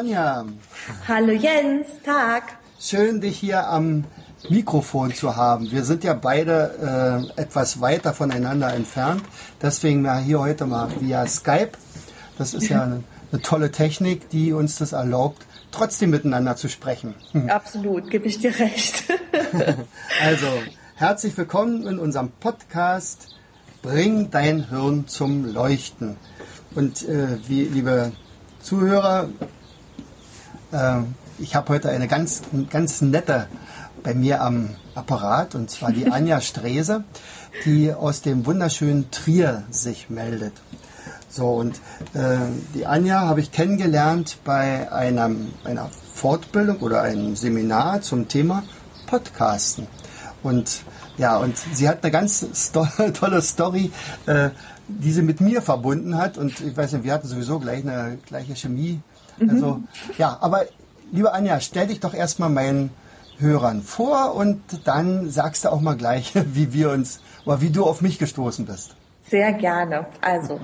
Anja. Hallo Jens, Tag. Schön, dich hier am Mikrofon zu haben. Wir sind ja beide äh, etwas weiter voneinander entfernt. Deswegen mal hier heute mal via Skype. Das ist ja eine, eine tolle Technik, die uns das erlaubt, trotzdem miteinander zu sprechen. Absolut, gebe ich dir recht. also, herzlich willkommen in unserem Podcast Bring dein Hirn zum Leuchten. Und äh, wie, liebe Zuhörer, ich habe heute eine ganz, ganz nette bei mir am Apparat und zwar die Anja Strese, die aus dem wunderschönen Trier sich meldet. So und äh, die Anja habe ich kennengelernt bei einem, einer Fortbildung oder einem Seminar zum Thema Podcasten. Und ja, und sie hat eine ganz sto tolle Story, äh, die sie mit mir verbunden hat. Und ich weiß nicht, wir hatten sowieso gleich eine gleiche Chemie. Also, mhm. ja, aber liebe Anja, stell dich doch erstmal meinen Hörern vor und dann sagst du auch mal gleich, wie wir uns oder wie du auf mich gestoßen bist. Sehr gerne. Also,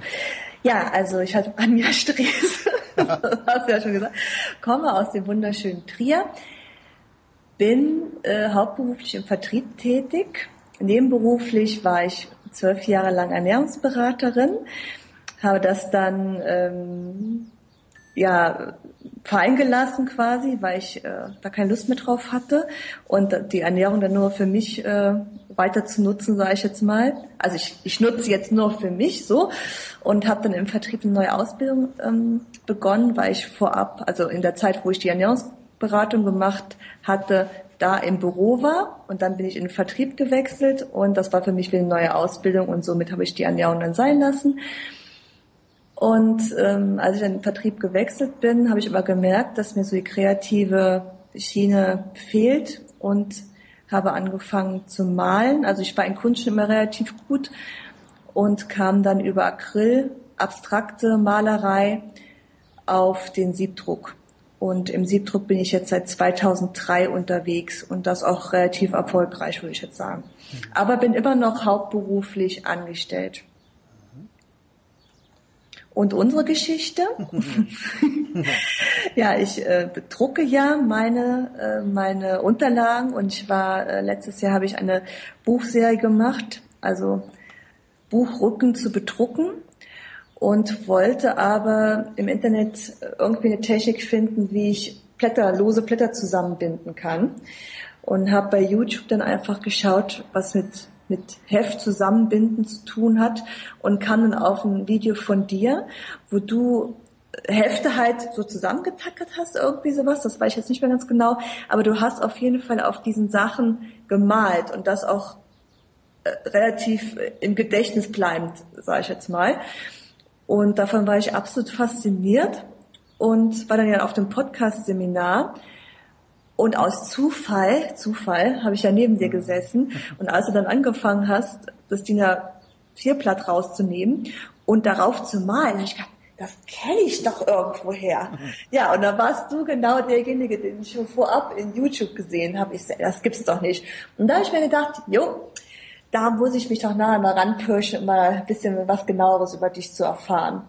ja, also ich heiße Anja Strees, hast du ja schon gesagt, komme aus dem wunderschönen Trier, bin äh, hauptberuflich im Vertrieb tätig. Nebenberuflich war ich zwölf Jahre lang Ernährungsberaterin, habe das dann ähm, ja fallen gelassen quasi, weil ich äh, da keine Lust mehr drauf hatte. Und die Ernährung dann nur für mich äh, weiter zu nutzen, sage ich jetzt mal. Also ich, ich nutze jetzt nur für mich so. Und habe dann im Vertrieb eine neue Ausbildung ähm, begonnen, weil ich vorab, also in der Zeit, wo ich die Ernährungsberatung gemacht hatte, da im Büro war. Und dann bin ich in den Vertrieb gewechselt. Und das war für mich wie eine neue Ausbildung. Und somit habe ich die Ernährung dann sein lassen und ähm, als ich in den Vertrieb gewechselt bin, habe ich aber gemerkt, dass mir so die kreative Schiene fehlt und habe angefangen zu malen. Also ich war in Kunst schon immer relativ gut und kam dann über Acryl, abstrakte Malerei auf den Siebdruck. Und im Siebdruck bin ich jetzt seit 2003 unterwegs und das auch relativ erfolgreich, würde ich jetzt sagen. Aber bin immer noch hauptberuflich angestellt. Und unsere Geschichte? ja, ich äh, bedrucke ja meine, äh, meine Unterlagen und ich war, äh, letztes Jahr habe ich eine Buchserie gemacht, also Buchrücken zu bedrucken und wollte aber im Internet irgendwie eine Technik finden, wie ich Blätter, lose Blätter zusammenbinden kann und habe bei YouTube dann einfach geschaut, was mit mit Heft zusammenbinden zu tun hat und kam dann auf ein Video von dir, wo du Hefte halt so zusammengetackert hast, irgendwie sowas, das weiß ich jetzt nicht mehr ganz genau, aber du hast auf jeden Fall auf diesen Sachen gemalt und das auch äh, relativ im Gedächtnis bleibend, sage ich jetzt mal. Und davon war ich absolut fasziniert und war dann ja auf dem Podcast-Seminar und aus Zufall, Zufall, habe ich ja neben dir gesessen. Und als du dann angefangen hast, das DIN A4-Blatt rauszunehmen und darauf zu malen, habe ich gedacht, das kenne ich doch irgendwoher. Ja, und dann warst du genau derjenige, den ich schon vorab in YouTube gesehen habe. Ich das gibt's doch nicht. Und da habe ich mir gedacht, jo, da muss ich mich doch nachher mal ranpirschen, um mal ein bisschen was genaueres über dich zu erfahren.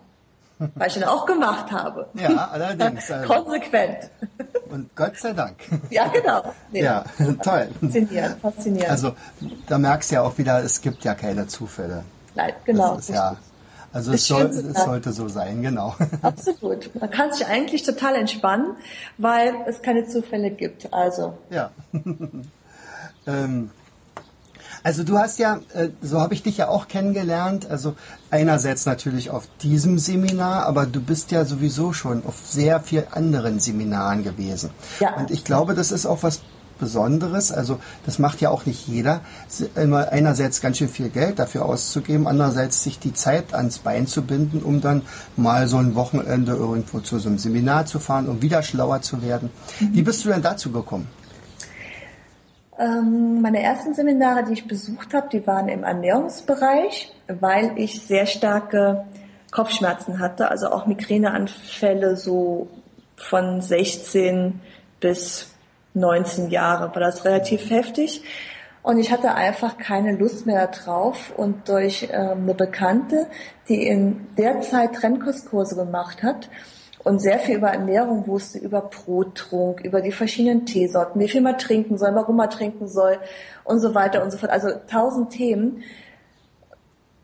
Weil ich ihn auch gemacht habe. Ja, allerdings. Also. Konsequent. Und Gott sei Dank. Ja, genau. Nee. Ja, toll. Faszinierend, faszinierend. Also da merkst du ja auch wieder, es gibt ja keine Zufälle. Nein, genau. Ja, also es, soll, es sollte so sein, genau. Absolut. Man kann sich eigentlich total entspannen, weil es keine Zufälle gibt. Also. Ja. ähm, also du hast ja, äh, so habe ich dich ja auch kennengelernt, also einerseits natürlich auf diesem Seminar, aber du bist ja sowieso schon auf sehr vielen anderen Seminaren gewesen. Ja. Und ich glaube, das ist auch was Besonderes. Also das macht ja auch nicht jeder. Immer einerseits ganz schön viel Geld dafür auszugeben, andererseits sich die Zeit ans Bein zu binden, um dann mal so ein Wochenende irgendwo zu so einem Seminar zu fahren, um wieder schlauer zu werden. Mhm. Wie bist du denn dazu gekommen? Ähm, meine ersten Seminare, die ich besucht habe, die waren im Ernährungsbereich, weil ich sehr starke Kopfschmerzen hatte, also auch Migräneanfälle so von 16 bis 19 Jahre war das relativ heftig. Und ich hatte einfach keine Lust mehr drauf. Und durch ähm, eine Bekannte, die in der Zeit Trennkostkurse gemacht hat und sehr viel über Ernährung wusste, über Brottrunk, über die verschiedenen Teesorten, wie viel man trinken soll, warum man trinken soll und so weiter und so fort. Also tausend Themen.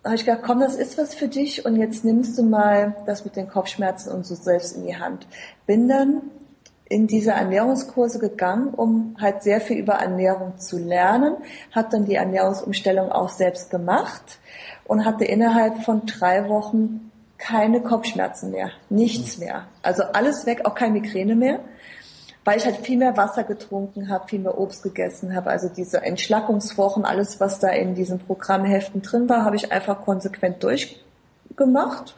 Da habe ich gedacht, komm, das ist was für dich und jetzt nimmst du mal das mit den Kopfschmerzen und so selbst in die Hand. Bin dann in diese Ernährungskurse gegangen, um halt sehr viel über Ernährung zu lernen, habe dann die Ernährungsumstellung auch selbst gemacht und hatte innerhalb von drei Wochen keine Kopfschmerzen mehr, nichts mehr. Also alles weg, auch keine Migräne mehr, weil ich halt viel mehr Wasser getrunken habe, viel mehr Obst gegessen habe. Also diese Entschlackungswochen, alles, was da in diesen Programmheften drin war, habe ich einfach konsequent durchgemacht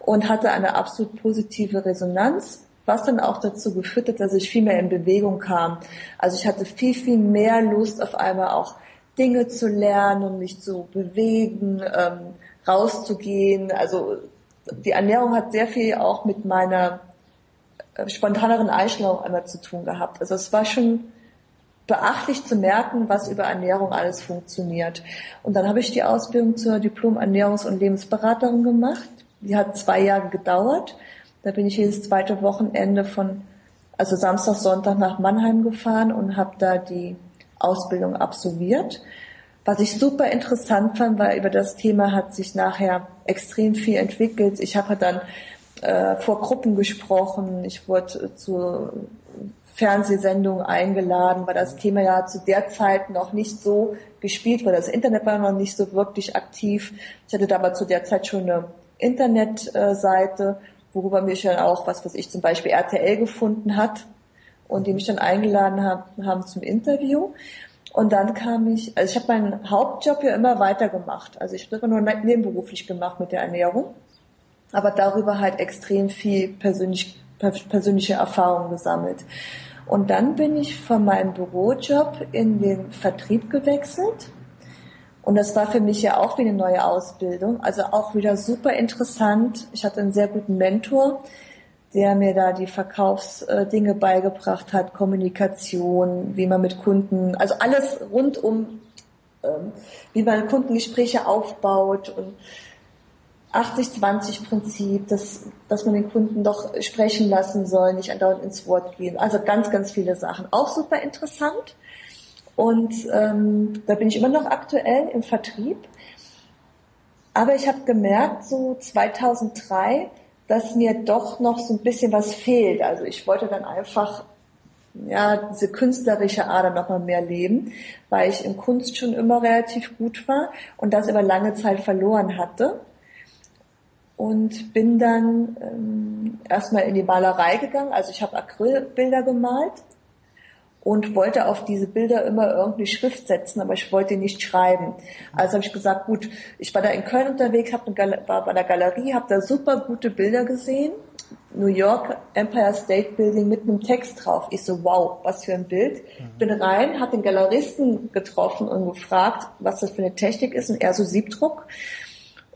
und hatte eine absolut positive Resonanz was dann auch dazu geführt hat, dass ich viel mehr in Bewegung kam. Also ich hatte viel, viel mehr Lust auf einmal auch Dinge zu lernen, mich zu bewegen, ähm, rauszugehen. Also die Ernährung hat sehr viel auch mit meiner äh, spontaneren Einstellung einmal zu tun gehabt. Also es war schon beachtlich zu merken, was über Ernährung alles funktioniert. Und dann habe ich die Ausbildung zur Diplom-Ernährungs- und Lebensberaterin gemacht. Die hat zwei Jahre gedauert. Da bin ich jedes zweite Wochenende von, also Samstag, Sonntag nach Mannheim gefahren und habe da die Ausbildung absolviert. Was ich super interessant fand, weil über das Thema hat sich nachher extrem viel entwickelt. Ich habe dann äh, vor Gruppen gesprochen, ich wurde zu Fernsehsendungen eingeladen, weil das Thema ja zu der Zeit noch nicht so gespielt wurde. Das Internet war noch nicht so wirklich aktiv. Ich hatte aber zu der Zeit schon eine Internetseite worüber mich dann auch, was weiß ich, zum Beispiel RTL gefunden hat und die mich dann eingeladen haben, haben zum Interview. Und dann kam ich, also ich habe meinen Hauptjob ja immer weitergemacht. Also ich habe immer nur nebenberuflich gemacht mit der Ernährung, aber darüber halt extrem viel persönlich, persönliche Erfahrungen gesammelt. Und dann bin ich von meinem Bürojob in den Vertrieb gewechselt und das war für mich ja auch wie eine neue Ausbildung, also auch wieder super interessant. Ich hatte einen sehr guten Mentor, der mir da die Verkaufsdinge beigebracht hat, Kommunikation, wie man mit Kunden, also alles rund um, ähm, wie man Kundengespräche aufbaut und 80-20-Prinzip, dass, dass man den Kunden doch sprechen lassen soll, nicht andauernd ins Wort gehen. Also ganz, ganz viele Sachen. Auch super interessant. Und ähm, da bin ich immer noch aktuell im Vertrieb. Aber ich habe gemerkt, so 2003, dass mir doch noch so ein bisschen was fehlt. Also ich wollte dann einfach ja, diese künstlerische Ader noch mal mehr leben, weil ich in Kunst schon immer relativ gut war und das über lange Zeit verloren hatte. Und bin dann ähm, erstmal in die Malerei gegangen. Also ich habe Acrylbilder gemalt und wollte auf diese Bilder immer irgendeine Schrift setzen, aber ich wollte nicht schreiben. Also habe ich gesagt, gut, ich war da in Köln unterwegs, hab war bei der Galerie, habe da super gute Bilder gesehen. New York Empire State Building mit einem Text drauf. Ich so, wow, was für ein Bild. Mhm. Bin rein, habe den Galeristen getroffen und gefragt, was das für eine Technik ist und er so Siebdruck.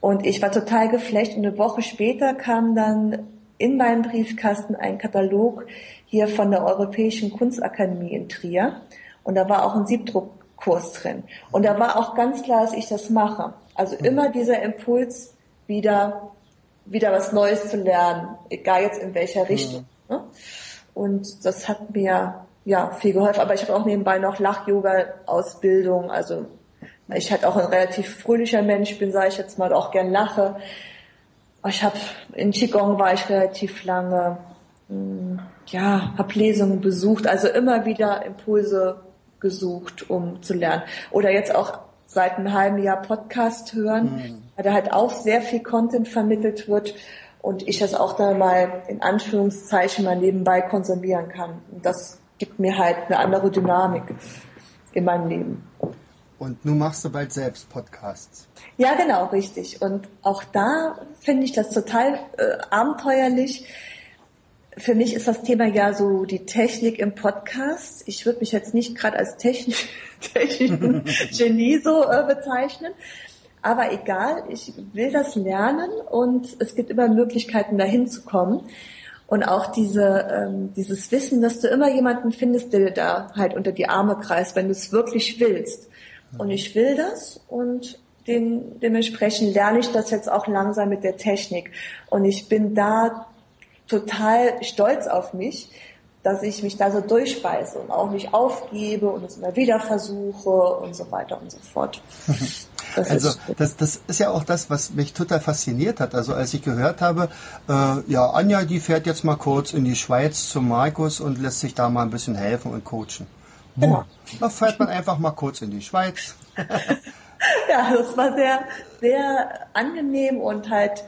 Und ich war total geflecht und eine Woche später kam dann in meinem Briefkasten ein Katalog hier von der Europäischen Kunstakademie in Trier. Und da war auch ein Siebdruckkurs drin. Und da war auch ganz klar, dass ich das mache. Also mhm. immer dieser Impuls, wieder, wieder was Neues zu lernen, egal jetzt in welcher Richtung. Mhm. Ne? Und das hat mir ja viel geholfen. Aber ich habe auch nebenbei noch Lach-Yoga-Ausbildung. Also ich halt auch ein relativ fröhlicher Mensch bin, sage ich jetzt mal, auch gern lache. Ich habe in Qigong war ich relativ lange. Ja, habe Lesungen besucht, also immer wieder Impulse gesucht, um zu lernen. Oder jetzt auch seit einem halben Jahr Podcast hören, mhm. weil da halt auch sehr viel Content vermittelt wird und ich das auch da mal in Anführungszeichen mal nebenbei konsumieren kann. Und das gibt mir halt eine andere Dynamik in meinem Leben. Und nun machst du bald selbst Podcasts. Ja, genau, richtig. Und auch da finde ich das total äh, abenteuerlich. Für mich ist das Thema ja so die Technik im Podcast. Ich würde mich jetzt nicht gerade als technisch, technischen Genie so äh, bezeichnen. Aber egal, ich will das lernen und es gibt immer Möglichkeiten, dahin zu kommen. Und auch diese, ähm, dieses Wissen, dass du immer jemanden findest, der dir da halt unter die Arme kreist, wenn du es wirklich willst. Und ich will das und den, dementsprechend lerne ich das jetzt auch langsam mit der Technik. Und ich bin da total stolz auf mich, dass ich mich da so durchspeise und auch nicht aufgebe und es immer wieder versuche und so weiter und so fort. Das also das, das ist ja auch das, was mich total fasziniert hat. Also als ich gehört habe, äh, ja, Anja, die fährt jetzt mal kurz in die Schweiz zu Markus und lässt sich da mal ein bisschen helfen und coachen. Genau. Da fährt man einfach mal kurz in die Schweiz. ja, das war sehr, sehr angenehm und halt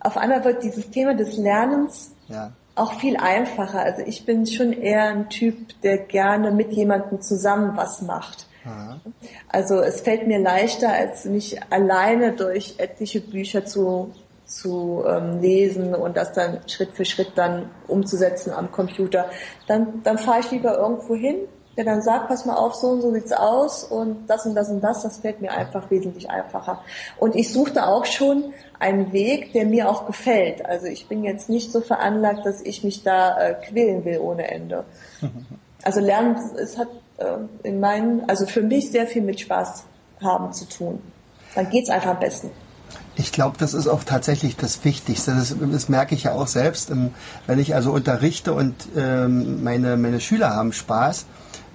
auf einmal wird dieses Thema des Lernens ja. auch viel einfacher. Also ich bin schon eher ein Typ, der gerne mit jemandem zusammen was macht. Aha. Also es fällt mir leichter, als mich alleine durch etliche Bücher zu, zu ähm, lesen und das dann Schritt für Schritt dann umzusetzen am Computer. Dann, dann fahre ich lieber irgendwo hin, der dann sagt, pass mal auf, so und so sieht's aus und das und das und das, das fällt mir einfach wesentlich einfacher. Und ich suchte auch schon einen Weg, der mir auch gefällt. Also ich bin jetzt nicht so veranlagt, dass ich mich da äh, quälen will ohne Ende. Also Lernen, es hat äh, in meinen, also für mich sehr viel mit Spaß haben zu tun. Dann geht's einfach am besten. Ich glaube, das ist auch tatsächlich das Wichtigste. Das, das merke ich ja auch selbst, ähm, wenn ich also unterrichte und ähm, meine, meine Schüler haben Spaß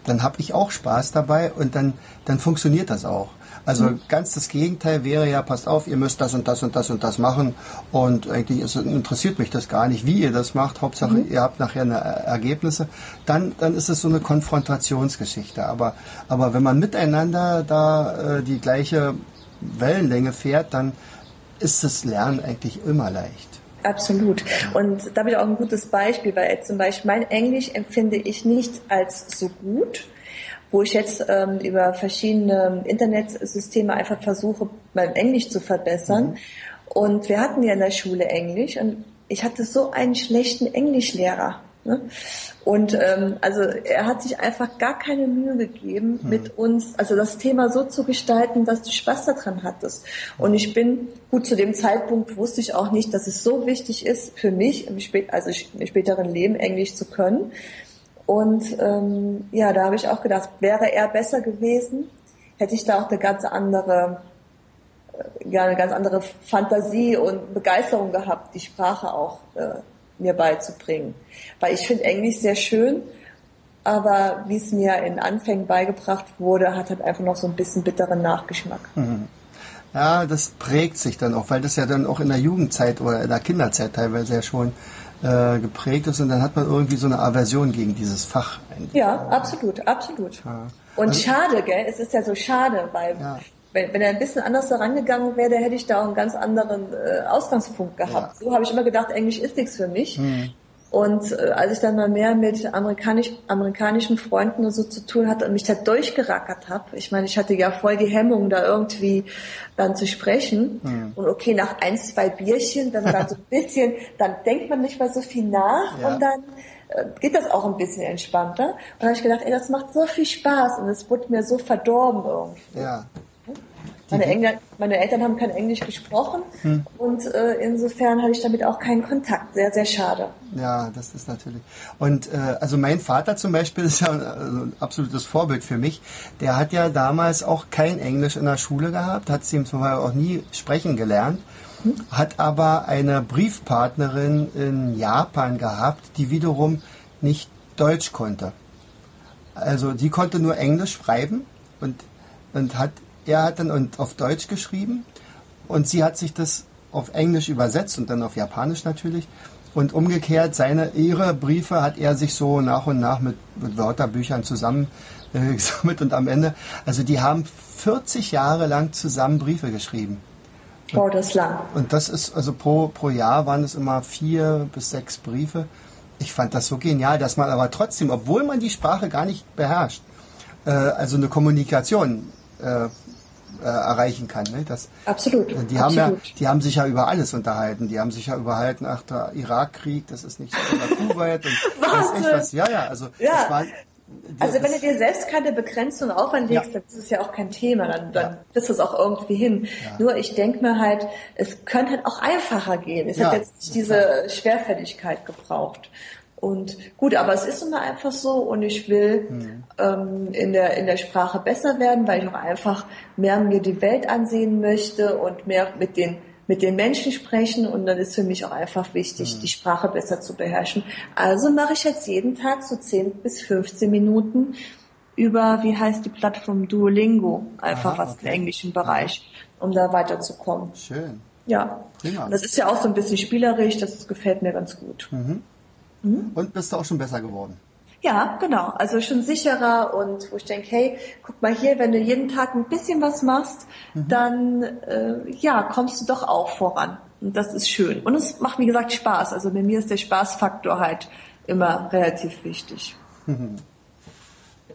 dann habe ich auch Spaß dabei und dann, dann funktioniert das auch. Also mhm. ganz das Gegenteil wäre ja, passt auf, ihr müsst das und das und das und das machen und eigentlich ist, interessiert mich das gar nicht, wie ihr das macht. Hauptsache, mhm. ihr habt nachher eine Ergebnisse. Dann, dann ist es so eine Konfrontationsgeschichte. Aber, aber wenn man miteinander da äh, die gleiche Wellenlänge fährt, dann ist das Lernen eigentlich immer leicht. Absolut. Und da ich auch ein gutes Beispiel, weil zum Beispiel mein Englisch empfinde ich nicht als so gut, wo ich jetzt ähm, über verschiedene Internetsysteme einfach versuche, mein Englisch zu verbessern. Mhm. Und wir hatten ja in der Schule Englisch und ich hatte so einen schlechten Englischlehrer. Ne? Und ähm, also er hat sich einfach gar keine Mühe gegeben, mhm. mit uns, also das Thema so zu gestalten, dass du Spaß daran hattest. Und ich bin, gut, zu dem Zeitpunkt wusste ich auch nicht, dass es so wichtig ist für mich, im, spät, also im späteren Leben Englisch zu können. Und ähm, ja, da habe ich auch gedacht, wäre er besser gewesen, hätte ich da auch eine ganz andere äh, ja, eine ganz andere Fantasie und Begeisterung gehabt, die Sprache auch äh, mir beizubringen. Weil ich finde Englisch sehr schön, aber wie es mir in Anfängen beigebracht wurde, hat halt einfach noch so ein bisschen bitteren Nachgeschmack. Mhm. Ja, das prägt sich dann auch, weil das ja dann auch in der Jugendzeit oder in der Kinderzeit teilweise ja schon äh, geprägt ist und dann hat man irgendwie so eine Aversion gegen dieses Fach. Ja, absolut, absolut. Ja. Und also, schade, gell? Es ist ja so schade, weil ja wenn, wenn er ein bisschen anders da rangegangen wäre, hätte ich da auch einen ganz anderen äh, Ausgangspunkt gehabt. Ja. So habe ich immer gedacht, Englisch ist nichts für mich. Mhm. Und äh, als ich dann mal mehr mit amerikanisch, amerikanischen Freunden und so zu tun hatte und mich da durchgerackert habe, ich meine, ich hatte ja voll die Hemmung, da irgendwie dann zu sprechen. Mhm. Und okay, nach ein, zwei Bierchen, wenn man dann so ein bisschen, dann denkt man nicht mehr so viel nach ja. und dann äh, geht das auch ein bisschen entspannter. Und dann habe ich gedacht, ey, das macht so viel Spaß und es wurde mir so verdorben irgendwie. Ja. Meine, Engl meine Eltern haben kein Englisch gesprochen hm. und äh, insofern habe ich damit auch keinen Kontakt. Sehr, sehr schade. Ja, das ist natürlich. Und äh, also mein Vater zum Beispiel ist ja also ein absolutes Vorbild für mich. Der hat ja damals auch kein Englisch in der Schule gehabt, hat sie zum Beispiel auch nie sprechen gelernt, hm. hat aber eine Briefpartnerin in Japan gehabt, die wiederum nicht Deutsch konnte. Also die konnte nur Englisch schreiben und, und hat er hat dann auf Deutsch geschrieben und sie hat sich das auf Englisch übersetzt und dann auf Japanisch natürlich. Und umgekehrt, seine, ihre Briefe hat er sich so nach und nach mit, mit Wörterbüchern zusammen äh, gesammelt und am Ende, also die haben 40 Jahre lang zusammen Briefe geschrieben. Oh, das ist lang. Und das ist, also pro, pro Jahr waren es immer vier bis sechs Briefe. Ich fand das so genial, dass man aber trotzdem, obwohl man die Sprache gar nicht beherrscht, äh, also eine Kommunikation äh, äh, erreichen kann. Ne? Das, absolut. Die absolut. haben ja, die haben sich ja über alles unterhalten. Die haben sich ja überhalten, ach der Irakkrieg, das ist nicht so Kuwait und was echt was. Ja, ja, also Ja. das war. Also wenn du dir selbst keine Begrenzung auferlegst, Ja. dann ist es ja auch kein Thema, dann, dann Ja. kriegst du es auch irgendwie hin. Ja. Nur ich denke mir halt, es könnte halt auch einfacher gehen. Es Ja, hat jetzt nicht diese Schwerfälligkeit gebraucht. Und gut, aber es ist immer einfach so und ich will Mhm. ähm, in, der, in der Sprache besser werden, weil ich auch einfach mehr mir die Welt ansehen möchte und mehr mit den mit den Menschen sprechen und dann ist für mich auch einfach wichtig, die Sprache besser zu beherrschen. Also mache ich jetzt jeden Tag so 10 bis 15 Minuten über, wie heißt die Plattform Duolingo, einfach Aha, was im englischen Bereich, um da weiterzukommen. Schön. Ja. Prima. Und das ist ja auch so ein bisschen spielerisch, das gefällt mir ganz gut. Und bist du auch schon besser geworden? Ja, genau. Also schon sicherer und wo ich denke, hey, guck mal hier, wenn du jeden Tag ein bisschen was machst, dann äh, ja, kommst du doch auch voran. Und das ist schön. Und es macht, wie gesagt, Spaß. Also bei mir ist der Spaßfaktor halt immer relativ wichtig.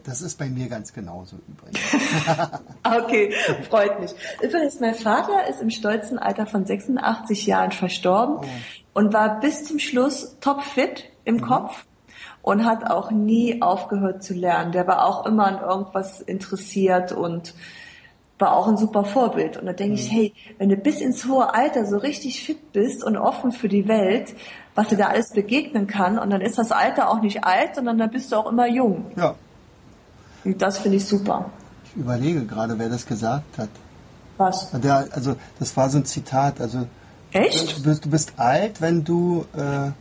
Das ist bei mir ganz genauso übrigens. Okay, freut mich. Übrigens, mein Vater ist im stolzen Alter von 86 Jahren verstorben und war bis zum Schluss topfit im Kopf und hat auch nie aufgehört zu lernen. Der war auch immer an irgendwas interessiert und war auch ein super Vorbild. Und da denke ich, hey, wenn du bis ins hohe Alter so richtig fit bist und offen für die Welt, was dir da alles begegnen kann, und dann ist das Alter auch nicht alt, sondern dann bist du auch immer jung. Ja, Und das finde ich super. ich überlege gerade, wer das gesagt hat. Was? Der, also das war so ein Zitat. Also Echt? du bist, du bist alt, wenn du äh,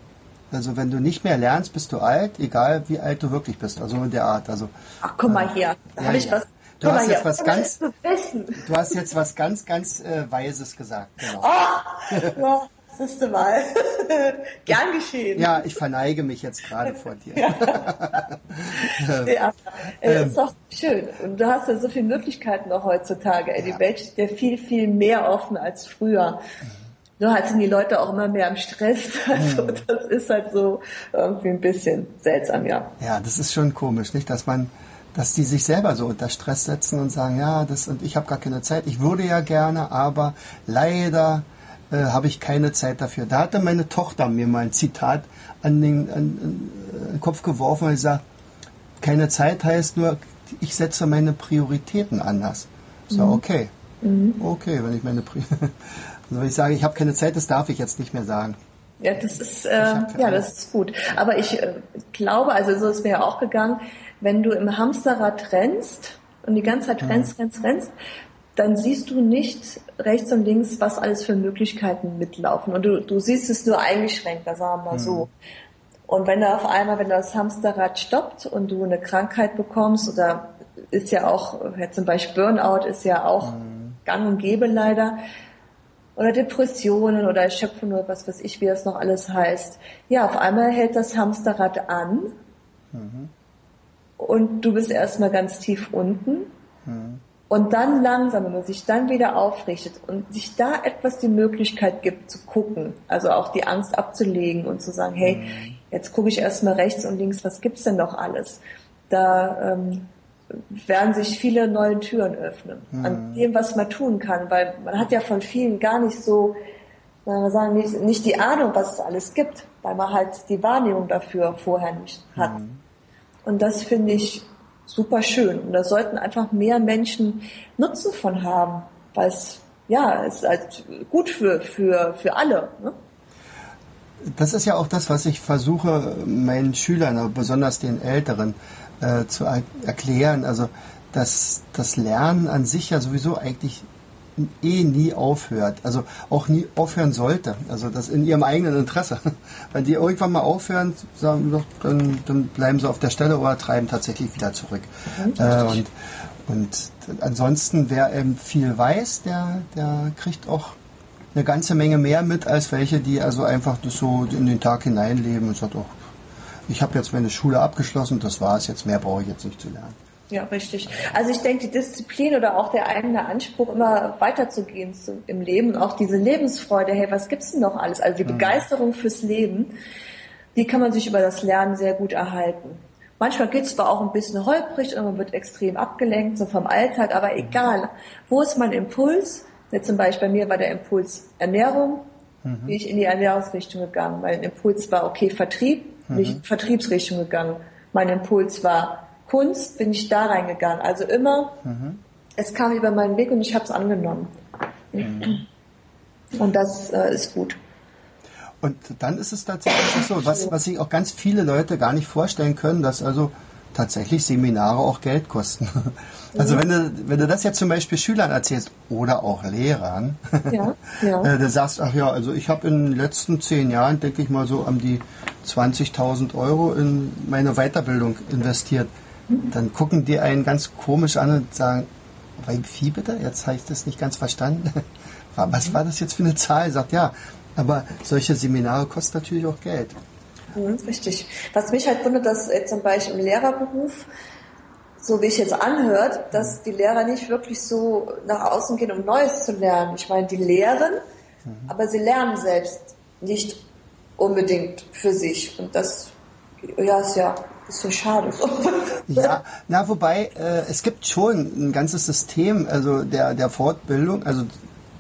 also wenn du nicht mehr lernst, bist du alt, egal wie alt du wirklich bist. Also in der Art. Also Ach, guck mal hier. Da Ja, habe ich ja. was. Du hast jetzt was ganz- du hast jetzt was ganz, ganz äh, Weises gesagt. Genau. Ja, siehst du mal. Gern geschehen. Ja, ich verneige mich jetzt gerade vor dir. Ja, äh, Ähm. ist doch schön. Und du hast ja so viele Möglichkeiten auch heutzutage. Ey, Die Ja. Welt steht ja viel, viel mehr offen als früher. Nur halt sind die Leute auch immer mehr am Stress. Also Mhm. das ist halt so irgendwie ein bisschen seltsam, ja. Ja, das ist schon komisch, nicht, dass man, dass die sich selber so unter Stress setzen und sagen, ja, das und ich habe gar keine Zeit. Ich würde ja gerne, aber leider äh, habe ich keine Zeit dafür. Da hatte meine Tochter mir mal ein Zitat an den, an, an, den Kopf geworfen und gesagt, keine Zeit heißt nur, ich setze meine Prioritäten anders. So, okay. Okay, wenn ich meine Prioritäten. Also wenn ich sage, ich habe keine Zeit, das darf ich jetzt nicht mehr sagen. Ja, das ist, äh, ja das ist gut. Aber ich äh, glaube, also so ist mir ja auch gegangen, wenn du im Hamsterrad rennst und die ganze Zeit rennst, rennst, rennst, dann siehst du nicht rechts und links, was alles für Möglichkeiten mitlaufen. Und du, du siehst es nur eingeschränkt, da sagen wir mal so. Und wenn da auf einmal, wenn das Hamsterrad stoppt und du eine Krankheit bekommst oder ist ja auch, ja, zum Beispiel Burnout ist ja auch gang und gäbe leider, oder Depressionen oder Erschöpfung oder was weiß ich, wie das noch alles heißt. Ja, auf einmal hält das Hamsterrad an und du bist erstmal ganz tief unten. Und dann langsam, wenn man sich dann wieder aufrichtet und sich da etwas die Möglichkeit gibt zu gucken, also auch die Angst abzulegen und zu sagen, hey, jetzt gucke ich erstmal rechts und links, was gibt's denn noch alles? Da ähm, werden sich viele neue Türen öffnen an dem, was man tun kann, weil man hat ja von vielen gar nicht so, sagen wir sagen, nicht, nicht die Ahnung, was es alles gibt, weil man halt die Wahrnehmung dafür vorher nicht hat. Und das finde ich super schön. Und da sollten einfach mehr Menschen Nutzen von haben, weil es, ja, ist halt gut für, für, für alle. Ne? Das ist ja auch das, was ich versuche, meinen Schülern, aber besonders den Älteren, äh, zu er erklären. Also, dass das Lernen an sich ja sowieso eigentlich eh nie aufhört. Also auch nie aufhören sollte. Also das in ihrem eigenen Interesse. Wenn die irgendwann mal aufhören, sagen dann, dann bleiben sie auf der Stelle oder treiben tatsächlich wieder zurück. Äh, und, und ansonsten, wer eben viel weiß, der, der kriegt auch eine ganze Menge mehr mit als welche, die also einfach das so in den Tag hineinleben und sagt, oh, ich habe jetzt meine Schule abgeschlossen, das war's, jetzt mehr brauche ich jetzt nicht zu lernen. Ja, richtig. Also ich denke, die Disziplin oder auch der eigene Anspruch, immer weiterzugehen zu, im Leben und auch diese Lebensfreude, hey, was gibt's denn noch alles? Also die Begeisterung fürs Leben, die kann man sich über das Lernen sehr gut erhalten. Manchmal geht es zwar auch ein bisschen holprig und man wird extrem abgelenkt, so vom Alltag, aber egal. Wo ist mein Impuls? Jetzt zum Beispiel bei mir war der Impuls Ernährung, mhm. bin ich in die Ernährungsrichtung gegangen. Mein Impuls war, okay, Vertrieb, bin ich in mhm. Vertriebsrichtung gegangen. Mein Impuls war Kunst, bin ich da reingegangen. Also immer, mhm. es kam über meinen Weg und ich habe es angenommen. Mhm. Und das äh, ist gut. Und dann ist es tatsächlich so, was, was sich auch ganz viele Leute gar nicht vorstellen können, dass also tatsächlich Seminare auch Geld kosten. Also wenn du, wenn du das jetzt zum Beispiel Schülern erzählst oder auch Lehrern, ja, ja. Äh, du sagst, ach ja, also ich habe in den letzten zehn Jahren, denke ich mal, so um die 20.000 Euro in meine Weiterbildung investiert, dann gucken die einen ganz komisch an und sagen, wie bitte? Jetzt habe ich das nicht ganz verstanden. Was war das jetzt für eine Zahl? Sagt ja, aber solche Seminare kosten natürlich auch Geld. Mhm, richtig. Was mich halt wundert, dass jetzt zum Beispiel im Lehrerberuf, so wie ich jetzt anhört, dass die Lehrer nicht wirklich so nach außen gehen, um Neues zu lernen. Ich meine, die lehren, mhm. aber sie lernen selbst nicht unbedingt für sich. Und das, ja, ist ja ist so schade. ja, na wobei äh, es gibt schon ein ganzes System, also der der Fortbildung, also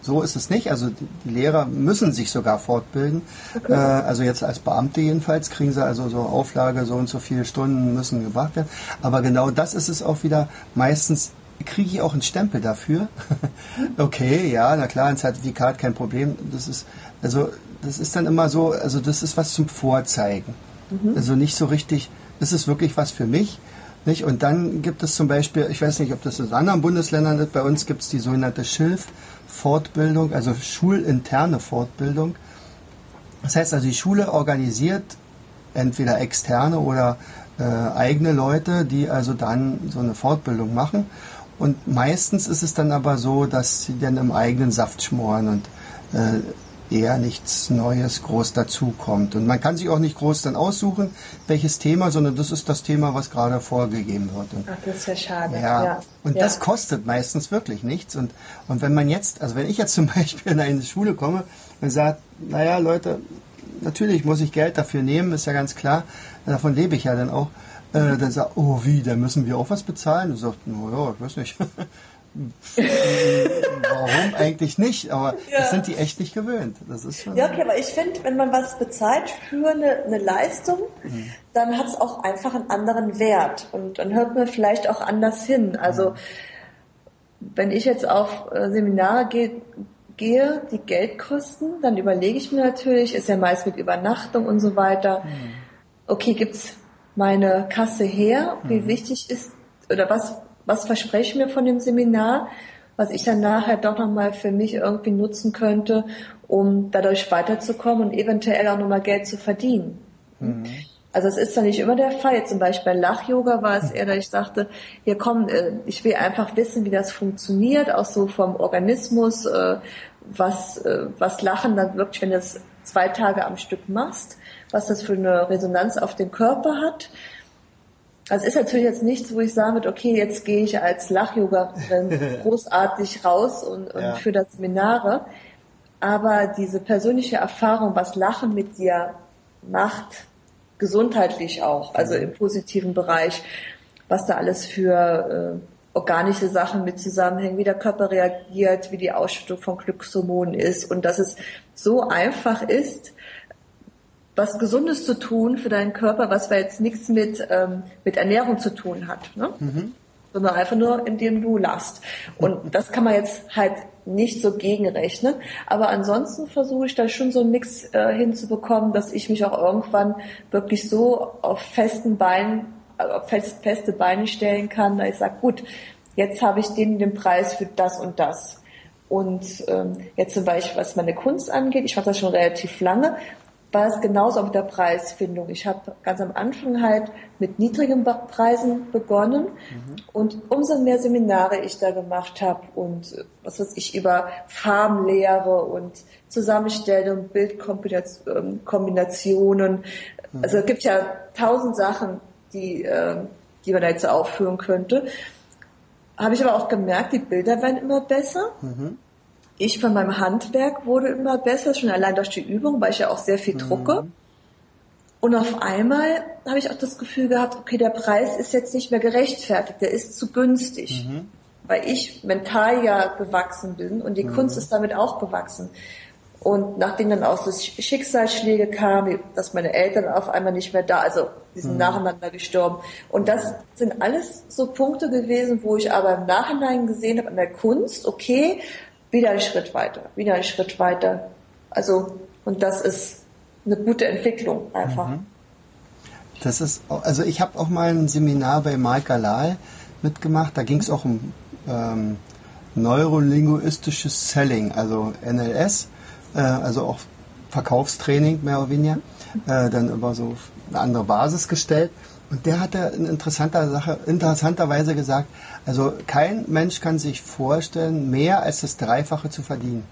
so ist es nicht. Also die Lehrer müssen sich sogar fortbilden. Okay. Äh, also jetzt als Beamte jedenfalls kriegen sie also so Auflage, so und so viele Stunden müssen gebracht werden. Aber genau das ist es auch wieder. Meistens kriege ich auch einen Stempel dafür. okay, ja, na klar, ein Zertifikat, kein Problem. Das ist, also, das ist dann immer so, also das ist was zum Vorzeigen. Mhm. Also nicht so richtig, ist wirklich was für mich. Nicht? Und dann gibt es zum Beispiel, ich weiß nicht, ob das in anderen Bundesländern ist, bei uns gibt es die sogenannte Schilf. Fortbildung, also schulinterne Fortbildung. Das heißt also, die Schule organisiert entweder externe oder äh, eigene Leute, die also dann so eine Fortbildung machen. Und meistens ist es dann aber so, dass sie dann im eigenen Saft schmoren und äh, eher nichts Neues groß dazukommt. Und man kann sich auch nicht groß dann aussuchen, welches Thema, sondern das ist das Thema, was gerade vorgegeben wird. Und, Ach, das ist ja schade. Ja. ja. Und ja. das kostet meistens wirklich nichts. Und, und wenn man jetzt, also wenn ich jetzt zum Beispiel in eine Schule komme und sage, naja, Leute, natürlich muss ich Geld dafür nehmen, ist ja ganz klar, davon lebe ich ja dann auch. Äh, dann sagt, oh wie, da müssen wir auch was bezahlen? Und sagt, oh ja, ich weiß nicht. Warum eigentlich nicht? Aber ja. das sind die echt nicht gewöhnt. Das ist schon ja, okay, aber ich finde, wenn man was bezahlt für eine, eine Leistung, mhm. dann hat es auch einfach einen anderen Wert und dann hört man vielleicht auch anders hin. Also mhm. wenn ich jetzt auf äh, Seminare gehe, gehe, die Geld kosten, dann überlege ich mir natürlich, ist ja meist mit Übernachtung und so weiter. Mhm. Okay, gibt's meine Kasse her? Wie mhm. wichtig ist oder was was verspreche ich mir von dem Seminar, was ich dann nachher doch nochmal für mich irgendwie nutzen könnte, um dadurch weiterzukommen und eventuell auch nochmal Geld zu verdienen. Mhm. Also es ist dann nicht immer der Fall. Zum Beispiel bei Lach-Yoga war es eher, dass ich sagte, hier komm, äh, ich will einfach wissen, wie das funktioniert, auch so vom Organismus, äh, was, äh, was Lachen dann wirklich, wenn du es zwei Tage am Stück machst, was das für eine Resonanz auf den Körper hat also ist natürlich jetzt nichts, wo ich sagen würde, okay, jetzt gehe ich als Lachyogerin großartig raus und, und ja. für das Seminare. Aber diese persönliche Erfahrung, was Lachen mit dir macht, gesundheitlich auch, also im positiven Bereich, was da alles für äh, organische Sachen mit zusammenhängen, wie der Körper reagiert, wie die Ausschüttung von Glückshormonen ist und dass es so einfach ist, was Gesundes zu tun für deinen Körper, was jetzt nichts mit, ähm, mit Ernährung zu tun hat. Ne? Mhm. Sondern einfach nur, indem du lachst. Und das kann man jetzt halt nicht so gegenrechnen. Aber ansonsten versuche ich da schon so einen Mix äh, hinzubekommen, dass ich mich auch irgendwann wirklich so auf festen Beinen, also auf fest, feste Beine stellen kann, da ich sage, gut, jetzt habe ich den, den Preis für das und das. Und ähm, jetzt zum Beispiel, was meine Kunst angeht, ich mache das schon relativ lange war es genauso mit der Preisfindung. Ich habe ganz am Anfang halt mit niedrigen Preisen begonnen mhm. und umso mehr Seminare ich da gemacht habe und was weiß ich über Farbenlehre und Zusammenstellung, Bildkombinationen. Mhm. Also es gibt ja tausend Sachen, die, ähm, die man da jetzt aufführen könnte. Habe ich aber auch gemerkt, die Bilder werden immer besser. Mhm ich von meinem Handwerk wurde immer besser, schon allein durch die Übung, weil ich ja auch sehr viel drucke. Mhm. Und auf einmal habe ich auch das Gefühl gehabt, okay, der Preis ist jetzt nicht mehr gerechtfertigt, der ist zu günstig, mhm. weil ich mental ja gewachsen bin und die mhm. Kunst ist damit auch gewachsen. Und nachdem dann auch so Schicksalsschläge kamen, dass meine Eltern auf einmal nicht mehr da, also die sind mhm. nacheinander gestorben. Und das sind alles so Punkte gewesen, wo ich aber im Nachhinein gesehen habe an der Kunst, okay, wieder einen Schritt weiter, wieder einen Schritt weiter. Also, und das ist eine gute Entwicklung einfach. Mhm. Das ist, also ich habe auch mal ein Seminar bei Mike Alal mitgemacht, da ging es auch um ähm, neurolinguistisches Selling, also NLS äh, also auch Verkaufstraining mehr oder weniger, äh, dann über so eine andere Basis gestellt. Und der hatte in interessanter Sache, interessanterweise gesagt, also kein Mensch kann sich vorstellen, mehr als das Dreifache zu verdienen.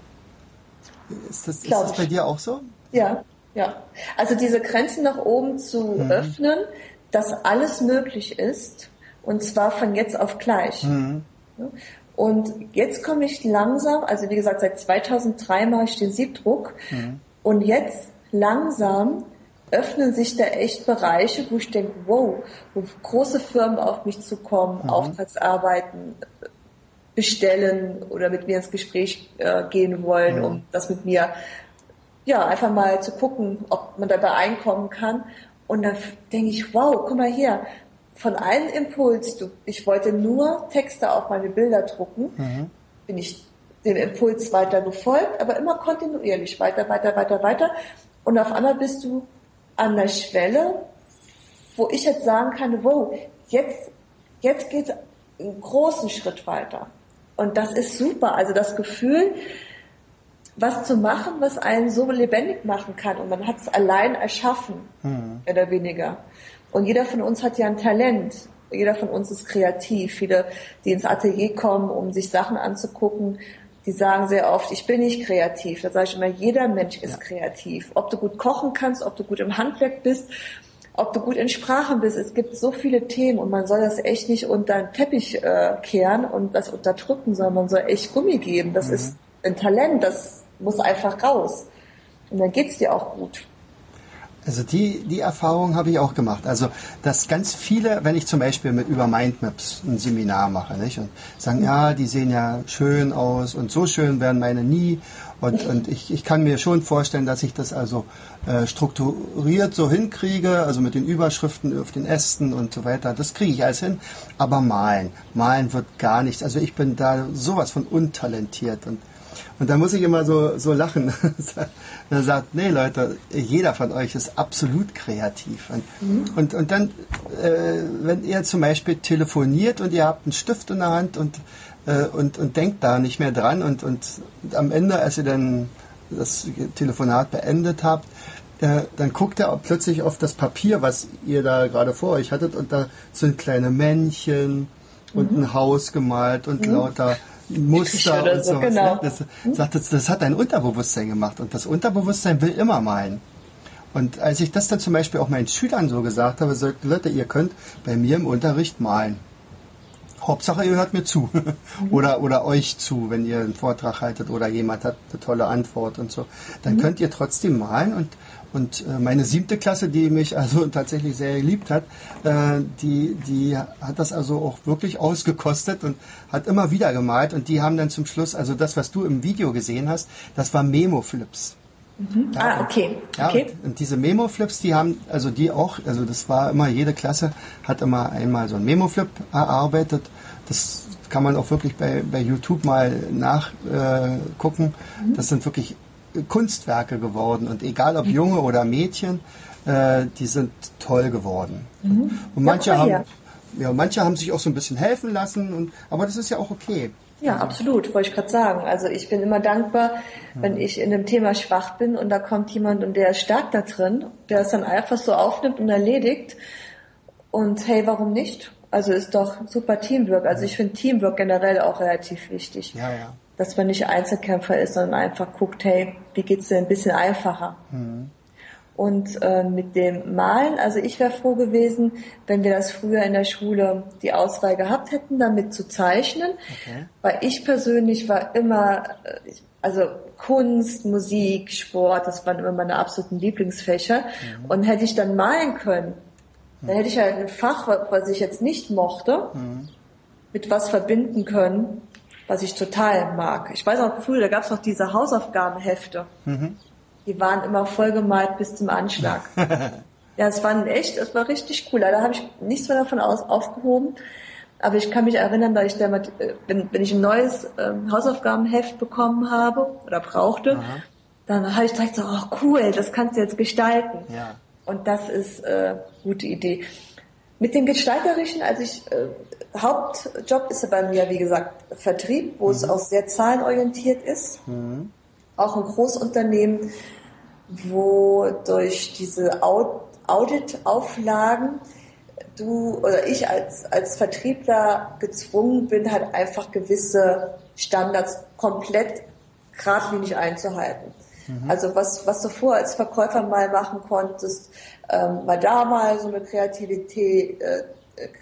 Ist das, ist das bei dir auch so? Ja, ja. Also diese Grenzen nach oben zu mhm. öffnen, dass alles möglich ist, und zwar von jetzt auf gleich. Mhm. Und jetzt komme ich langsam, also wie gesagt, seit 2003 mache ich den Siebdruck. Mhm. Und jetzt langsam öffnen sich da echt Bereiche, wo ich denke, wow, wo große Firmen auf mich zukommen, mhm. Auftragsarbeiten bestellen oder mit mir ins Gespräch äh, gehen wollen, mhm. um das mit mir ja einfach mal zu gucken, ob man dabei einkommen kann. Und da denke ich, wow, guck mal hier, von einem Impuls, du, ich wollte nur Texte auf meine Bilder drucken, mhm. bin ich dem Impuls weiter gefolgt, aber immer kontinuierlich weiter, weiter, weiter, weiter. Und auf einmal bist du an der Schwelle, wo ich jetzt sagen kann, wow, jetzt, jetzt geht es einen großen Schritt weiter. Und das ist super. Also das Gefühl, was zu machen, was einen so lebendig machen kann. Und man hat es allein erschaffen, mhm. mehr oder weniger. Und jeder von uns hat ja ein Talent. Jeder von uns ist kreativ. Viele, die ins Atelier kommen, um sich Sachen anzugucken, die sagen sehr oft, ich bin nicht kreativ. Da sage ich immer, jeder Mensch ist ja. kreativ. Ob du gut kochen kannst, ob du gut im Handwerk bist, ob du gut in Sprachen bist. Es gibt so viele Themen und man soll das echt nicht unter den Teppich äh, kehren und das unterdrücken, sondern man soll echt Gummi geben. Das mhm. ist ein Talent, das muss einfach raus. Und dann geht's dir auch gut. Also die, die Erfahrung habe ich auch gemacht. Also, dass ganz viele, wenn ich zum Beispiel mit über Mindmaps ein Seminar mache, nicht? Und sagen, ja, die sehen ja schön aus und so schön werden meine nie. Und, und ich, ich kann mir schon vorstellen, dass ich das also äh, strukturiert so hinkriege, also mit den Überschriften auf den Ästen und so weiter. Das kriege ich alles hin. Aber malen, malen wird gar nichts. Also ich bin da sowas von untalentiert. Und und da muss ich immer so, so lachen. er sagt, nee Leute, jeder von euch ist absolut kreativ. Und, mhm. und, und dann, äh, wenn ihr zum Beispiel telefoniert und ihr habt einen Stift in der Hand und, äh, und, und denkt da nicht mehr dran und, und am Ende, als ihr dann das Telefonat beendet habt, äh, dann guckt er plötzlich auf das Papier, was ihr da gerade vor euch hattet und da sind kleine Männchen und mhm. ein Haus gemalt und mhm. lauter Muster und so. Genau. Ne? Das, sagt, das, das hat dein Unterbewusstsein gemacht und das Unterbewusstsein will immer malen. Und als ich das dann zum Beispiel auch meinen Schülern so gesagt habe, sagte Leute, ihr könnt bei mir im Unterricht malen. Hauptsache, ihr hört mir zu. oder, oder euch zu, wenn ihr einen Vortrag haltet oder jemand hat eine tolle Antwort und so. Dann mhm. könnt ihr trotzdem malen und und äh, meine siebte Klasse, die mich also tatsächlich sehr geliebt hat, äh, die, die hat das also auch wirklich ausgekostet und hat immer wieder gemalt. Und die haben dann zum Schluss, also das, was du im Video gesehen hast, das war Memo-Flips. Mhm. Ja, ah, okay. Ja, okay. Und, und, diese Memo-Flips, die haben, also die auch, also das war immer, jede Klasse hat immer einmal so ein Memo-Flip erarbeitet. Das kann man auch wirklich bei, bei YouTube mal nachgucken. Äh, mhm. Das sind wirklich Kunstwerke geworden. Und egal ob Junge oder Mädchen, äh, die sind toll geworden. Mhm. Und manche, ja, haben, ja, manche haben sich auch so ein bisschen helfen lassen, und, aber das ist ja auch okay. Ja, absolut, wollte ich gerade sagen. Also ich bin immer dankbar, wenn ich in einem Thema schwach bin und da kommt jemand und der ist stark da drin, der es dann einfach so aufnimmt und erledigt. Und hey, warum nicht? Also ist doch super Teamwork. Also ich finde Teamwork generell auch relativ wichtig. Ja, ja dass man nicht Einzelkämpfer ist, sondern einfach guckt, hey, wie geht's dir ein bisschen einfacher? Mhm. Und äh, mit dem Malen, also ich wäre froh gewesen, wenn wir das früher in der Schule die Auswahl gehabt hätten, damit zu zeichnen. Okay. Weil ich persönlich war immer, äh, also Kunst, Musik, Sport, das waren immer meine absoluten Lieblingsfächer. Mhm. Und hätte ich dann malen können, dann hätte ich halt ein Fach, was ich jetzt nicht mochte, mhm. mit was verbinden können, was ich total mag. Ich weiß auch früher, da gab es noch diese Hausaufgabenhefte. Mhm die waren immer vollgemalt bis zum Anschlag. ja, es waren echt, es war richtig cool. Leider habe ich nichts mehr davon aus, aufgehoben. Aber ich kann mich erinnern, dass ich damals, äh, wenn, wenn ich ein neues ähm, Hausaufgabenheft bekommen habe oder brauchte, Aha. dann habe ich direkt so, oh cool, das kannst du jetzt gestalten. Ja. Und das ist äh, gute Idee. Mit dem Gestalterischen, also ich, äh, Hauptjob ist ja bei mir, wie gesagt, Vertrieb, wo mhm. es auch sehr zahlenorientiert ist. Mhm. Auch ein Großunternehmen, wo durch diese Audit-Auflagen du oder ich als, als Vertriebler gezwungen bin, halt einfach gewisse Standards komplett geradlinig einzuhalten. Mhm. Also was, was du vorher als Verkäufer mal machen konntest, ähm, mal da mal so eine Kreativität, äh,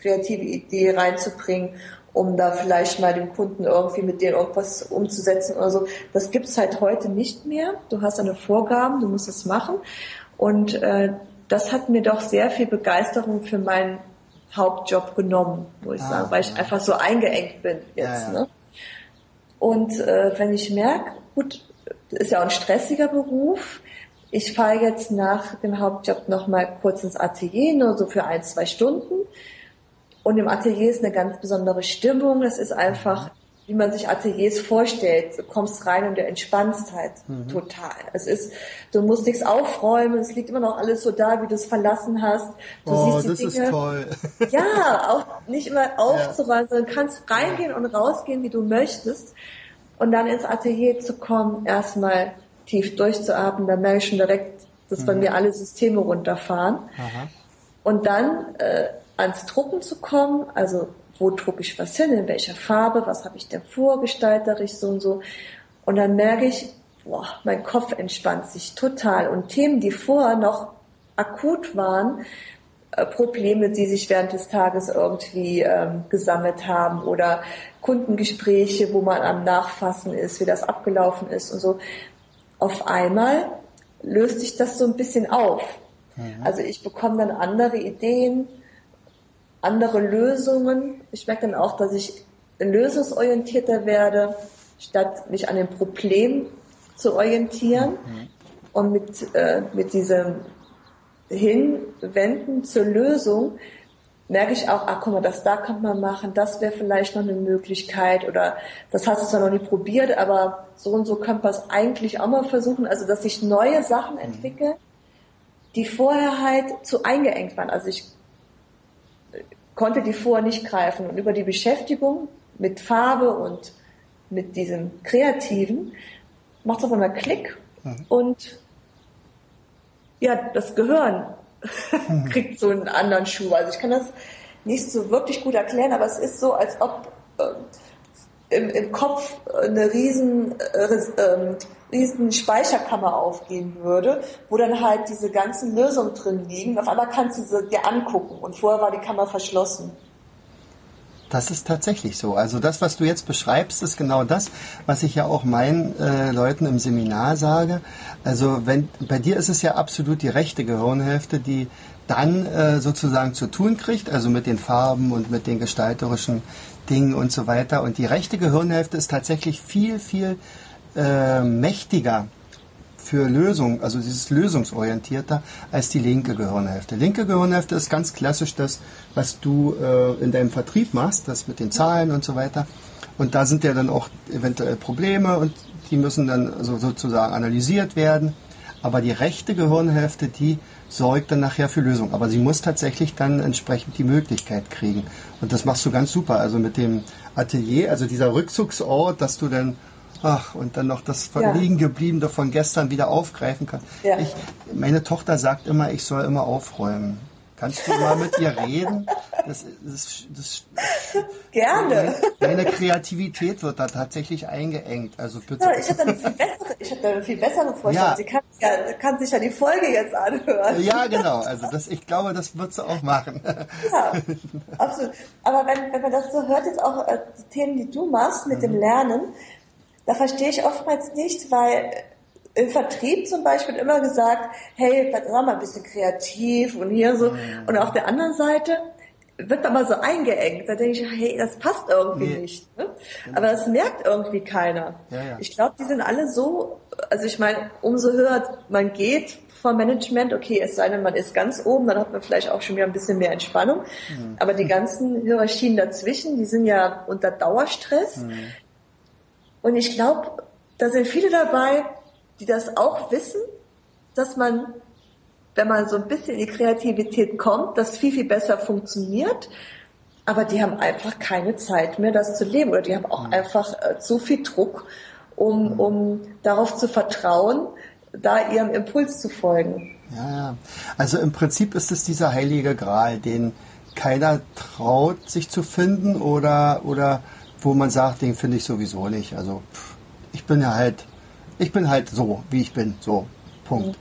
kreative Idee reinzubringen um da vielleicht mal dem Kunden irgendwie mit denen irgendwas umzusetzen oder so. Das gibt's halt heute nicht mehr. Du hast eine Vorgaben, du musst es machen. Und äh, das hat mir doch sehr viel Begeisterung für meinen Hauptjob genommen, muss ich ah, sagen, weil ich einfach so eingeengt bin jetzt. Ja, ja. Ne? Und äh, wenn ich merke, gut, ist ja auch ein stressiger Beruf, ich fahre jetzt nach dem Hauptjob nochmal kurz ins Atelier, nur so für ein, zwei Stunden und im Atelier ist eine ganz besondere Stimmung. Es ist einfach, wie man sich Ateliers vorstellt. Du kommst rein und du entspannst halt mhm. total. Es ist, du musst nichts aufräumen. Es liegt immer noch alles so da, wie du es verlassen hast. Du oh, siehst die das Dinge, ist toll. ja, auch nicht immer aufzuräumen, ja. sondern kannst reingehen und rausgehen, wie du möchtest. Und dann ins Atelier zu kommen, erstmal tief durchzuatmen, da merke ich schon direkt, dass mhm. bei mir alle Systeme runterfahren. Aha. Und dann äh, ans Drucken zu kommen, also wo drucke ich was hin, in welcher Farbe, was habe ich denn vorgestalterisch, so und so. Und dann merke ich, boah, mein Kopf entspannt sich total. Und Themen, die vorher noch akut waren, Probleme, die sich während des Tages irgendwie ähm, gesammelt haben oder Kundengespräche, wo man am Nachfassen ist, wie das abgelaufen ist und so. Auf einmal löst sich das so ein bisschen auf. Mhm. Also ich bekomme dann andere Ideen, andere Lösungen. Ich merke dann auch, dass ich lösungsorientierter werde, statt mich an dem Problem zu orientieren mhm. und mit, äh, mit diesem Hinwenden zur Lösung merke ich auch, ach guck mal, das da kann man machen, das wäre vielleicht noch eine Möglichkeit oder das hast du zwar noch nie probiert, aber so und so könnte man es eigentlich auch mal versuchen. Also dass ich neue Sachen mhm. entwickle, die vorher halt zu eingeengt waren. Also ich konnte die vorher nicht greifen. Und über die Beschäftigung mit Farbe und mit diesem Kreativen macht es auf einmal Klick mhm. und ja, das Gehirn kriegt so einen anderen Schuh. Also ich kann das nicht so wirklich gut erklären, aber es ist so, als ob äh, im, im Kopf eine riesen, äh, äh, riesen Speicherkammer aufgehen würde, wo dann halt diese ganzen Lösungen drin liegen. Auf einmal kannst du sie dir angucken und vorher war die Kammer verschlossen. Das ist tatsächlich so. Also das, was du jetzt beschreibst, ist genau das, was ich ja auch meinen äh, Leuten im Seminar sage. Also wenn bei dir ist es ja absolut die rechte Gehirnhälfte, die dann äh, sozusagen zu tun kriegt, also mit den Farben und mit den gestalterischen Dingen und so weiter. Und die rechte Gehirnhälfte ist tatsächlich viel, viel äh, mächtiger für Lösung, also dieses lösungsorientierter als die linke Gehirnhälfte. Linke Gehirnhälfte ist ganz klassisch das, was du äh, in deinem Vertrieb machst, das mit den Zahlen und so weiter. Und da sind ja dann auch eventuell Probleme und die müssen dann also sozusagen analysiert werden. Aber die rechte Gehirnhälfte, die sorgt dann nachher für Lösung. Aber sie muss tatsächlich dann entsprechend die Möglichkeit kriegen. Und das machst du ganz super. Also mit dem Atelier, also dieser Rückzugsort, dass du dann Ach, und dann noch das ja. liegen gebliebene von gestern wieder aufgreifen kann. Ich, meine Tochter sagt immer, ich soll immer aufräumen. Kannst du mal mit ihr reden? Das, das, das, Gerne. Deine Kreativität wird da tatsächlich eingeengt. Also bitte. Ja, ich habe da eine viel bessere, ich habe da eine viel bessere Vorstellung. Ja. Sie kann Ja, kann sich ja die Folge jetzt anhören. Ja, genau. Also das, ich glaube, das wird sie auch machen. Ja, absolut. Aber wenn, wenn man das so hört, jetzt auch äh, die Themen, die du machst mit mhm. dem Lernen, da verstehe ich oftmals nicht, weil im Vertrieb zum Beispiel immer gesagt, hey, sag mal ein bisschen kreativ und hier so. Mhm. Und auf der anderen Seite wird man mal so eingeengt. Da denke ich, hey, das passt irgendwie nee. nicht. Ne? Genau. Aber das merkt irgendwie keiner. Ja, ja. Ich glaube, die sind alle so, also ich meine, umso höher man geht vom Management, okay, es sei denn, man ist ganz oben, dann hat man vielleicht auch schon wieder ein bisschen mehr Entspannung. Mhm. Aber die ganzen Hierarchien dazwischen, die sind ja unter Dauerstress. Mhm. Und ich glaube, da sind viele dabei, die das auch wissen, dass man wenn man so ein bisschen in die Kreativität kommt, das viel, viel besser funktioniert. Aber die haben einfach keine Zeit mehr, das zu leben. Oder die haben auch mhm. einfach äh, zu viel Druck, um, mhm. um darauf zu vertrauen, da ihrem Impuls zu folgen. Ja, ja. Also im Prinzip ist es dieser heilige Gral, den keiner traut, sich zu finden oder, oder wo man sagt, den finde ich sowieso nicht. Also ich bin ja halt, ich bin halt so, wie ich bin, so, Punkt.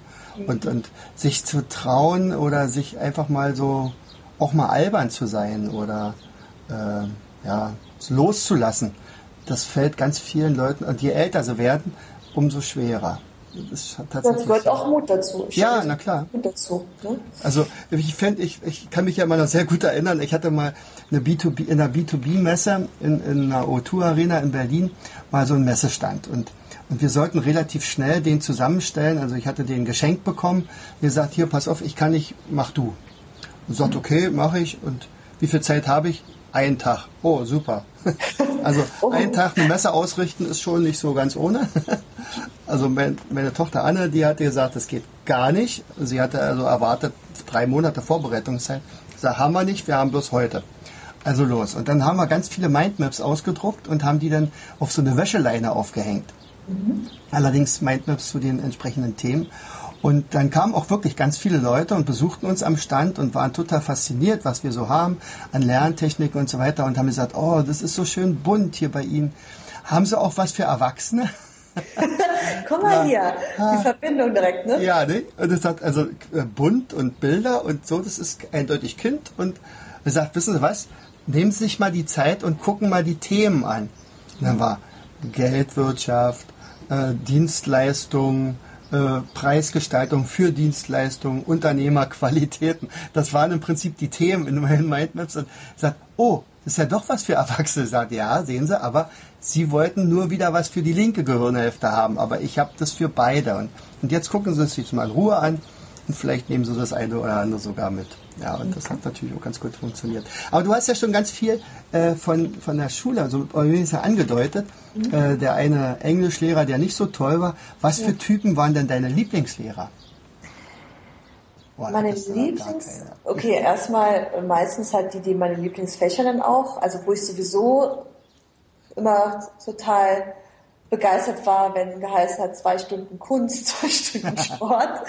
Und, und sich zu trauen oder sich einfach mal so auch mal albern zu sein oder äh, ja, loszulassen, das fällt ganz vielen Leuten, und je älter sie werden, umso schwerer. Das, das gehört auch Mut dazu. Ich ja, na klar. Mut dazu, ne? Also ich finde, ich, ich kann mich ja immer noch sehr gut erinnern, ich hatte mal eine B2B, in einer B2B-Messe in, in einer O2 Arena in Berlin mal so einen Messestand und und wir sollten relativ schnell den zusammenstellen. Also ich hatte den geschenkt bekommen. Er sagt, hier, pass auf, ich kann nicht, mach du. Und sagt, okay, mache ich. Und wie viel Zeit habe ich? Einen Tag. Oh, super. Also oh. einen Tag eine Messe ausrichten ist schon nicht so ganz ohne. Also mein, meine Tochter Anne, die hatte gesagt, das geht gar nicht. Sie hatte also erwartet drei Monate Vorbereitungszeit. Ich sage, haben wir nicht, wir haben bloß heute. Also los. Und dann haben wir ganz viele Mindmaps ausgedruckt und haben die dann auf so eine Wäscheleine aufgehängt. Mhm. Allerdings Mindmaps zu den entsprechenden Themen. Und dann kamen auch wirklich ganz viele Leute und besuchten uns am Stand und waren total fasziniert, was wir so haben an Lerntechnik und so weiter und haben gesagt, oh, das ist so schön bunt hier bei Ihnen. Haben Sie auch was für Erwachsene? Komm mal ja. hier, die Verbindung direkt, ne? Ja, ne? Und es hat also äh, bunt und Bilder und so, das ist eindeutig Kind. Und er sagt, wissen Sie was? Nehmen Sie sich mal die Zeit und gucken mal die Themen an. Und dann war Geldwirtschaft, äh, Dienstleistungen, äh, Preisgestaltung für Dienstleistungen, Unternehmerqualitäten. Das waren im Prinzip die Themen in meinen Mindmaps und sagt, oh, das ist ja doch was für Erwachsene. Sagt, ja, sehen Sie, aber Sie wollten nur wieder was für die linke Gehirnhälfte haben, aber ich habe das für beide. Und, und jetzt gucken Sie es sich mal in Ruhe an und vielleicht nehmen Sie das eine oder andere sogar mit. Ja, und das hat natürlich auch ganz gut funktioniert. Aber du hast ja schon ganz viel äh, von, von der Schule, also ja angedeutet. Mhm. Äh, der eine Englischlehrer, der nicht so toll war. Was ja. für Typen waren denn deine Lieblingslehrer? Boah, meine Lieblings... Okay, erstmal meistens halt die, die meine Lieblingsfächer dann auch, also wo ich sowieso immer total begeistert war, wenn geheißen hat, zwei Stunden Kunst, zwei Stunden Sport.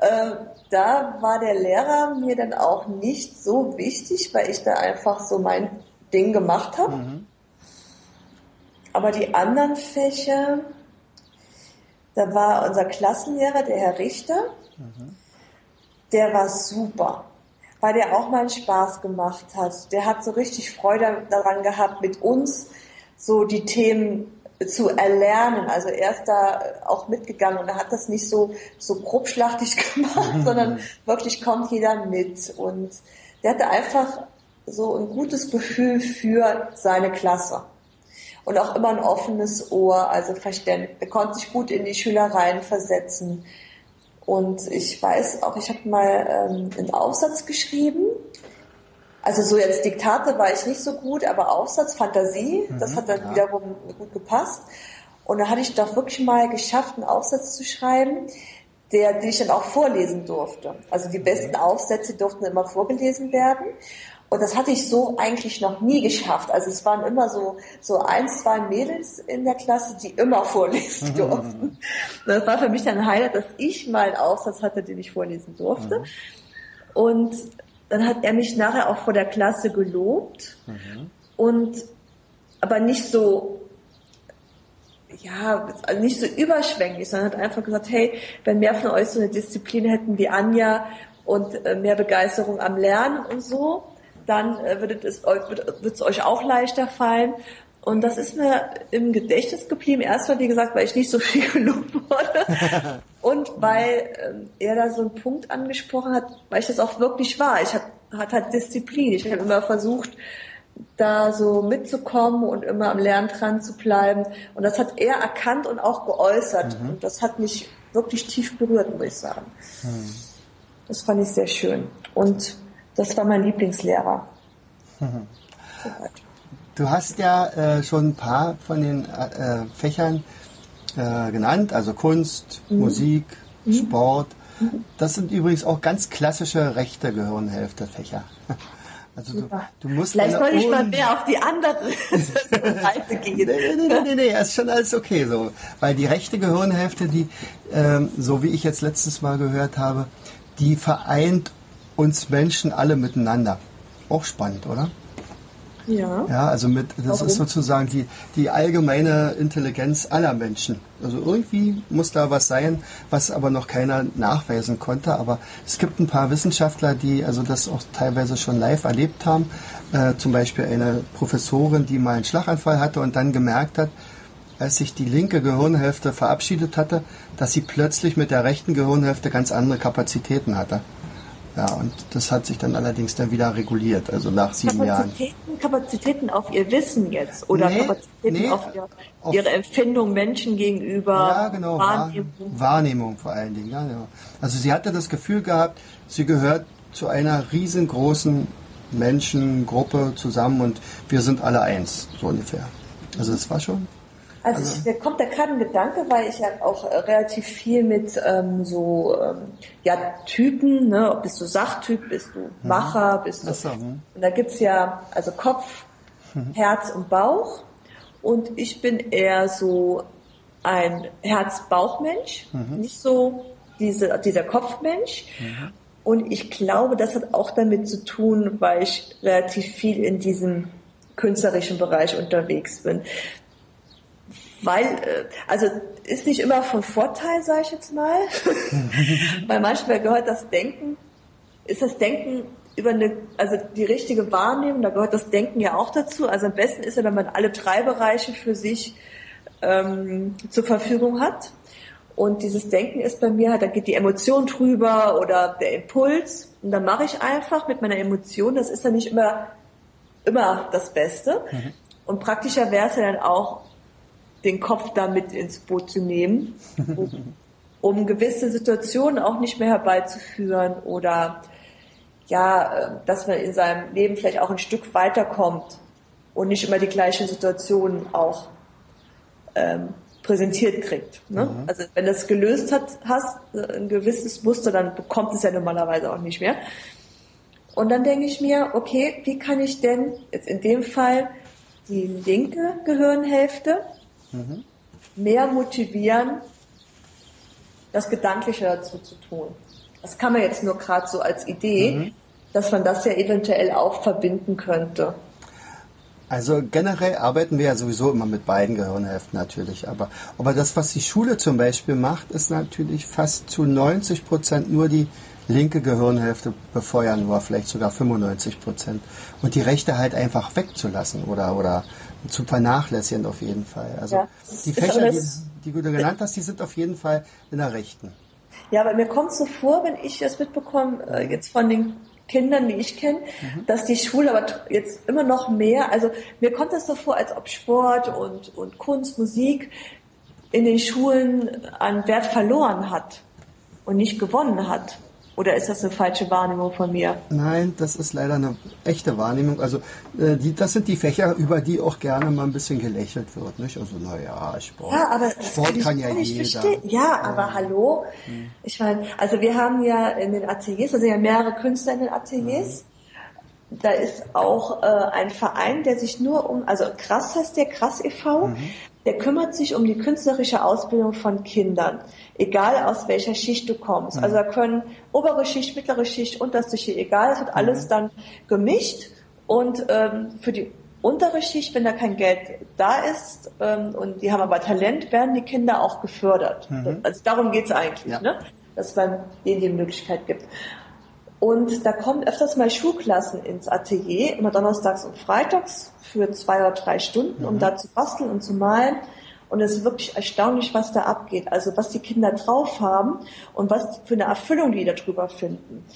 Ähm, da war der Lehrer mir dann auch nicht so wichtig, weil ich da einfach so mein Ding gemacht habe. Mhm. Aber die anderen Fächer, da war unser Klassenlehrer, der Herr Richter, mhm. der war super, weil der auch mal einen Spaß gemacht hat. Der hat so richtig Freude daran gehabt, mit uns so die Themen zu erlernen. Also er ist da auch mitgegangen und er hat das nicht so, so grobschlachtig gemacht, mhm. sondern wirklich kommt jeder mit. Und der hatte einfach so ein gutes Gefühl für seine Klasse. Und auch immer ein offenes Ohr, also Verständnis. Er konnte sich gut in die Schülereien versetzen. Und ich weiß auch, ich habe mal ähm, einen Aufsatz geschrieben also so jetzt Diktate war ich nicht so gut, aber Aufsatz, Fantasie, mhm, das hat dann ja. wiederum gut gepasst. Und da hatte ich doch wirklich mal geschafft, einen Aufsatz zu schreiben, der, den ich dann auch vorlesen durfte. Also die besten Aufsätze durften immer vorgelesen werden. Und das hatte ich so eigentlich noch nie geschafft. Also es waren immer so, so ein, zwei Mädels in der Klasse, die immer vorlesen durften. das war für mich dann ein Highlight, dass ich mal einen Aufsatz hatte, den ich vorlesen durfte. Mhm. Und dann hat er mich nachher auch vor der Klasse gelobt mhm. und aber nicht so ja, also nicht so überschwänglich, sondern hat einfach gesagt, hey, wenn mehr von euch so eine Disziplin hätten wie Anja und äh, mehr Begeisterung am Lernen und so, dann äh, wird es, wird es euch auch leichter fallen. Und das ist mir im Gedächtnis geblieben. Erstmal, wie gesagt, weil ich nicht so viel gelobt wurde. und weil ähm, er da so einen Punkt angesprochen hat, weil ich das auch wirklich war. Ich hatte hat halt Disziplin. Ich habe immer versucht, da so mitzukommen und immer am Lernen dran zu bleiben. Und das hat er erkannt und auch geäußert. Mhm. Und das hat mich wirklich tief berührt, muss ich sagen. Mhm. Das fand ich sehr schön. Und das war mein Lieblingslehrer. Mhm. Du hast ja äh, schon ein paar von den äh, Fächern äh, genannt, also Kunst, mhm. Musik, mhm. Sport. Mhm. Das sind übrigens auch ganz klassische rechte Gehirnhälfte-Fächer. Also du, du, musst Vielleicht soll ich mal mehr auf die andere Seite gehen. Nee, nee, nee, nee, nee, ist schon alles okay so. Weil die rechte Gehirnhälfte, die, ähm, so wie ich jetzt letztes Mal gehört habe, die vereint uns Menschen alle miteinander. Auch spannend, oder? Ja. Ja, also mit, das Warum? ist sozusagen die, die allgemeine Intelligenz aller Menschen. Also irgendwie muss da was sein, was aber noch keiner nachweisen konnte. Aber es gibt ein paar Wissenschaftler, die also das auch teilweise schon live erlebt haben. Äh, zum Beispiel eine Professorin, die mal einen Schlaganfall hatte und dann gemerkt hat, als sich die linke Gehirnhälfte verabschiedet hatte, dass sie plötzlich mit der rechten Gehirnhälfte ganz andere Kapazitäten hatte. Ja, und das hat sich dann allerdings dann wieder reguliert, also nach sieben Kapazitäten, Jahren. Kapazitäten auf ihr Wissen jetzt oder nee, Kapazitäten nee, auf, ihr, auf, ihre Empfindung Menschen gegenüber. Ja, genau. Wahrnehmung. Wahrnehmung vor allen Dingen. Ja, ja. Also sie hatte das Gefühl gehabt, sie gehört zu einer riesengroßen Menschengruppe zusammen und wir sind alle eins, so ungefähr. Also das war schon also, also, mir kommt da gerade ein Gedanke, weil ich ja auch äh, relativ viel mit ähm, so ähm, ja, Typen, ne, bist du Sachtyp, bist du mhm. Macher, bist du. So, hm. Und da gibt's ja also Kopf, mhm. Herz und Bauch. Und ich bin eher so ein Herz-Bauch-Mensch, mhm. nicht so diese, dieser Kopfmensch. Mhm. Und ich glaube, das hat auch damit zu tun, weil ich relativ viel in diesem künstlerischen Bereich unterwegs bin weil, äh, also ist nicht immer von Vorteil, sage ich jetzt mal, weil manchmal gehört das Denken, ist das Denken über eine, also die richtige Wahrnehmung, da gehört das Denken ja auch dazu. Also am besten ist ja, wenn man alle drei Bereiche für sich ähm, zur Verfügung hat. Und dieses Denken ist bei mir halt, da geht die Emotion drüber oder der Impuls. Und dann mache ich einfach mit meiner Emotion, das ist ja nicht immer, immer das Beste. Mhm. Und praktischer wäre es ja dann auch, den Kopf damit ins Boot zu nehmen, um, um gewisse Situationen auch nicht mehr herbeizuführen oder ja, äh, dass man in seinem Leben vielleicht auch ein Stück weiterkommt und nicht immer die gleiche Situation auch ähm, präsentiert kriegt. Ne? Mhm. Also wenn das gelöst hat, hast, ein gewisses Muster, dann bekommt es ja normalerweise auch nicht mehr. Und dann denke ich mir, okay, wie kann ich denn jetzt in dem Fall die linke Gehirnhälfte mhm. mehr motivieren, das Gedankliche dazu zu tun. Das kann man jetzt nur gerade so als Idee, mhm. dass man das ja eventuell auch verbinden könnte. Also generell arbeiten wir ja sowieso immer mit beiden Gehirnhälften natürlich, aber, aber das, was die Schule zum Beispiel macht, ist natürlich fast zu 90 Prozent nur die linke Gehirnhälfte befeuern, oder vielleicht sogar 95 Prozent. Und die rechte halt einfach wegzulassen oder, oder zu vernachlässigen auf jeden Fall. Also ja, die Fächer, die, die, du genannt hast, die sind auf jeden Fall in der rechten. Ja, aber mir kommt so vor, wenn ich das mitbekomme, äh, jetzt von den Kindern, die ich kenne, mhm. dass die Schule aber jetzt immer noch mehr, also mir kommt das so vor, als ob Sport und, und Kunst, Musik in den Schulen an Wert verloren hat und nicht gewonnen hat. Oder ist das eine falsche Wahrnehmung von mir? Nein, das ist leider eine echte Wahrnehmung. Also äh, die, das sind die Fächer, über die auch gerne mal ein bisschen gelächelt wird. Nicht? Also naja, Sport, ja, aber Sport kann, kann ja jeder. Verstehen. Ja, aber hallo. Hm. Ich meine, also wir haben ja in den Ateliers, also ja mehrere Künstler in den Ateliers. Hm. Da ist auch äh, ein Verein, der sich nur um, also Krass heißt der, Krass e.V., mhm der kümmert sich um die künstlerische Ausbildung von Kindern, egal aus welcher Schicht du kommst. Mhm. Also da können obere Schicht, mittlere Schicht, unterste Schicht, egal, es wird alles mhm. dann gemischt und ähm, für die untere Schicht, wenn da kein Geld da ist ähm, und die haben aber Talent, werden die Kinder auch gefördert. Mhm. Also darum geht's eigentlich, ja. ne? dass man denen die Möglichkeit gibt. Und da kommen öfters mal Schulklassen ins Atelier, immer donnerstags und freitags für zwei oder drei Stunden, um mhm. da zu basteln und zu malen. Und es ist wirklich erstaunlich, was da abgeht. Also was die Kinder drauf haben und was für eine Erfüllung die darüber finden.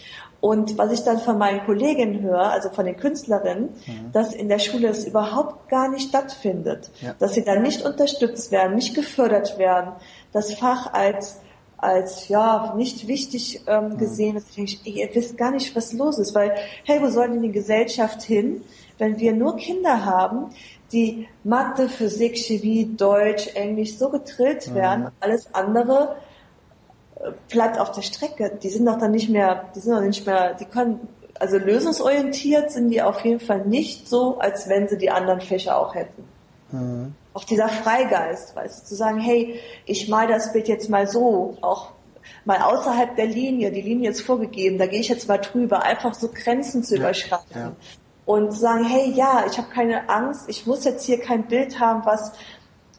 Und was ich dann von meinen Kolleginnen höre, also von den Künstlerinnen, mhm. dass in der Schule es überhaupt gar nicht stattfindet. Ja. Dass sie dann nicht unterstützt werden, nicht gefördert werden. Das Fach als als ja nicht wichtig ähm, mhm. gesehen wird. Ich denke, ihr wisst gar nicht, was los ist, weil hey, wo soll denn die Gesellschaft hin, wenn wir nur Kinder haben, die Mathe, Physik, Chemie, Deutsch, Englisch so getrillt mhm. werden, mhm. alles andere bleibt auf der Strecke. Die sind doch dann nicht mehr, die sind doch nicht mehr, die können, also lösungsorientiert sind die auf jeden Fall nicht so, als wenn sie die anderen Fächer auch hätten. Mhm. Auch dieser Freigeist, weißt du, zu sagen, hey, ich mal das Bild jetzt mal so, auch mal außerhalb der Linie, die Linie ist vorgegeben, da gehe ich jetzt mal drüber, einfach so Grenzen zu ja, überschreiten. Ja. Und zu sagen, hey, ja, ich habe keine Angst, ich muss jetzt hier kein Bild haben, was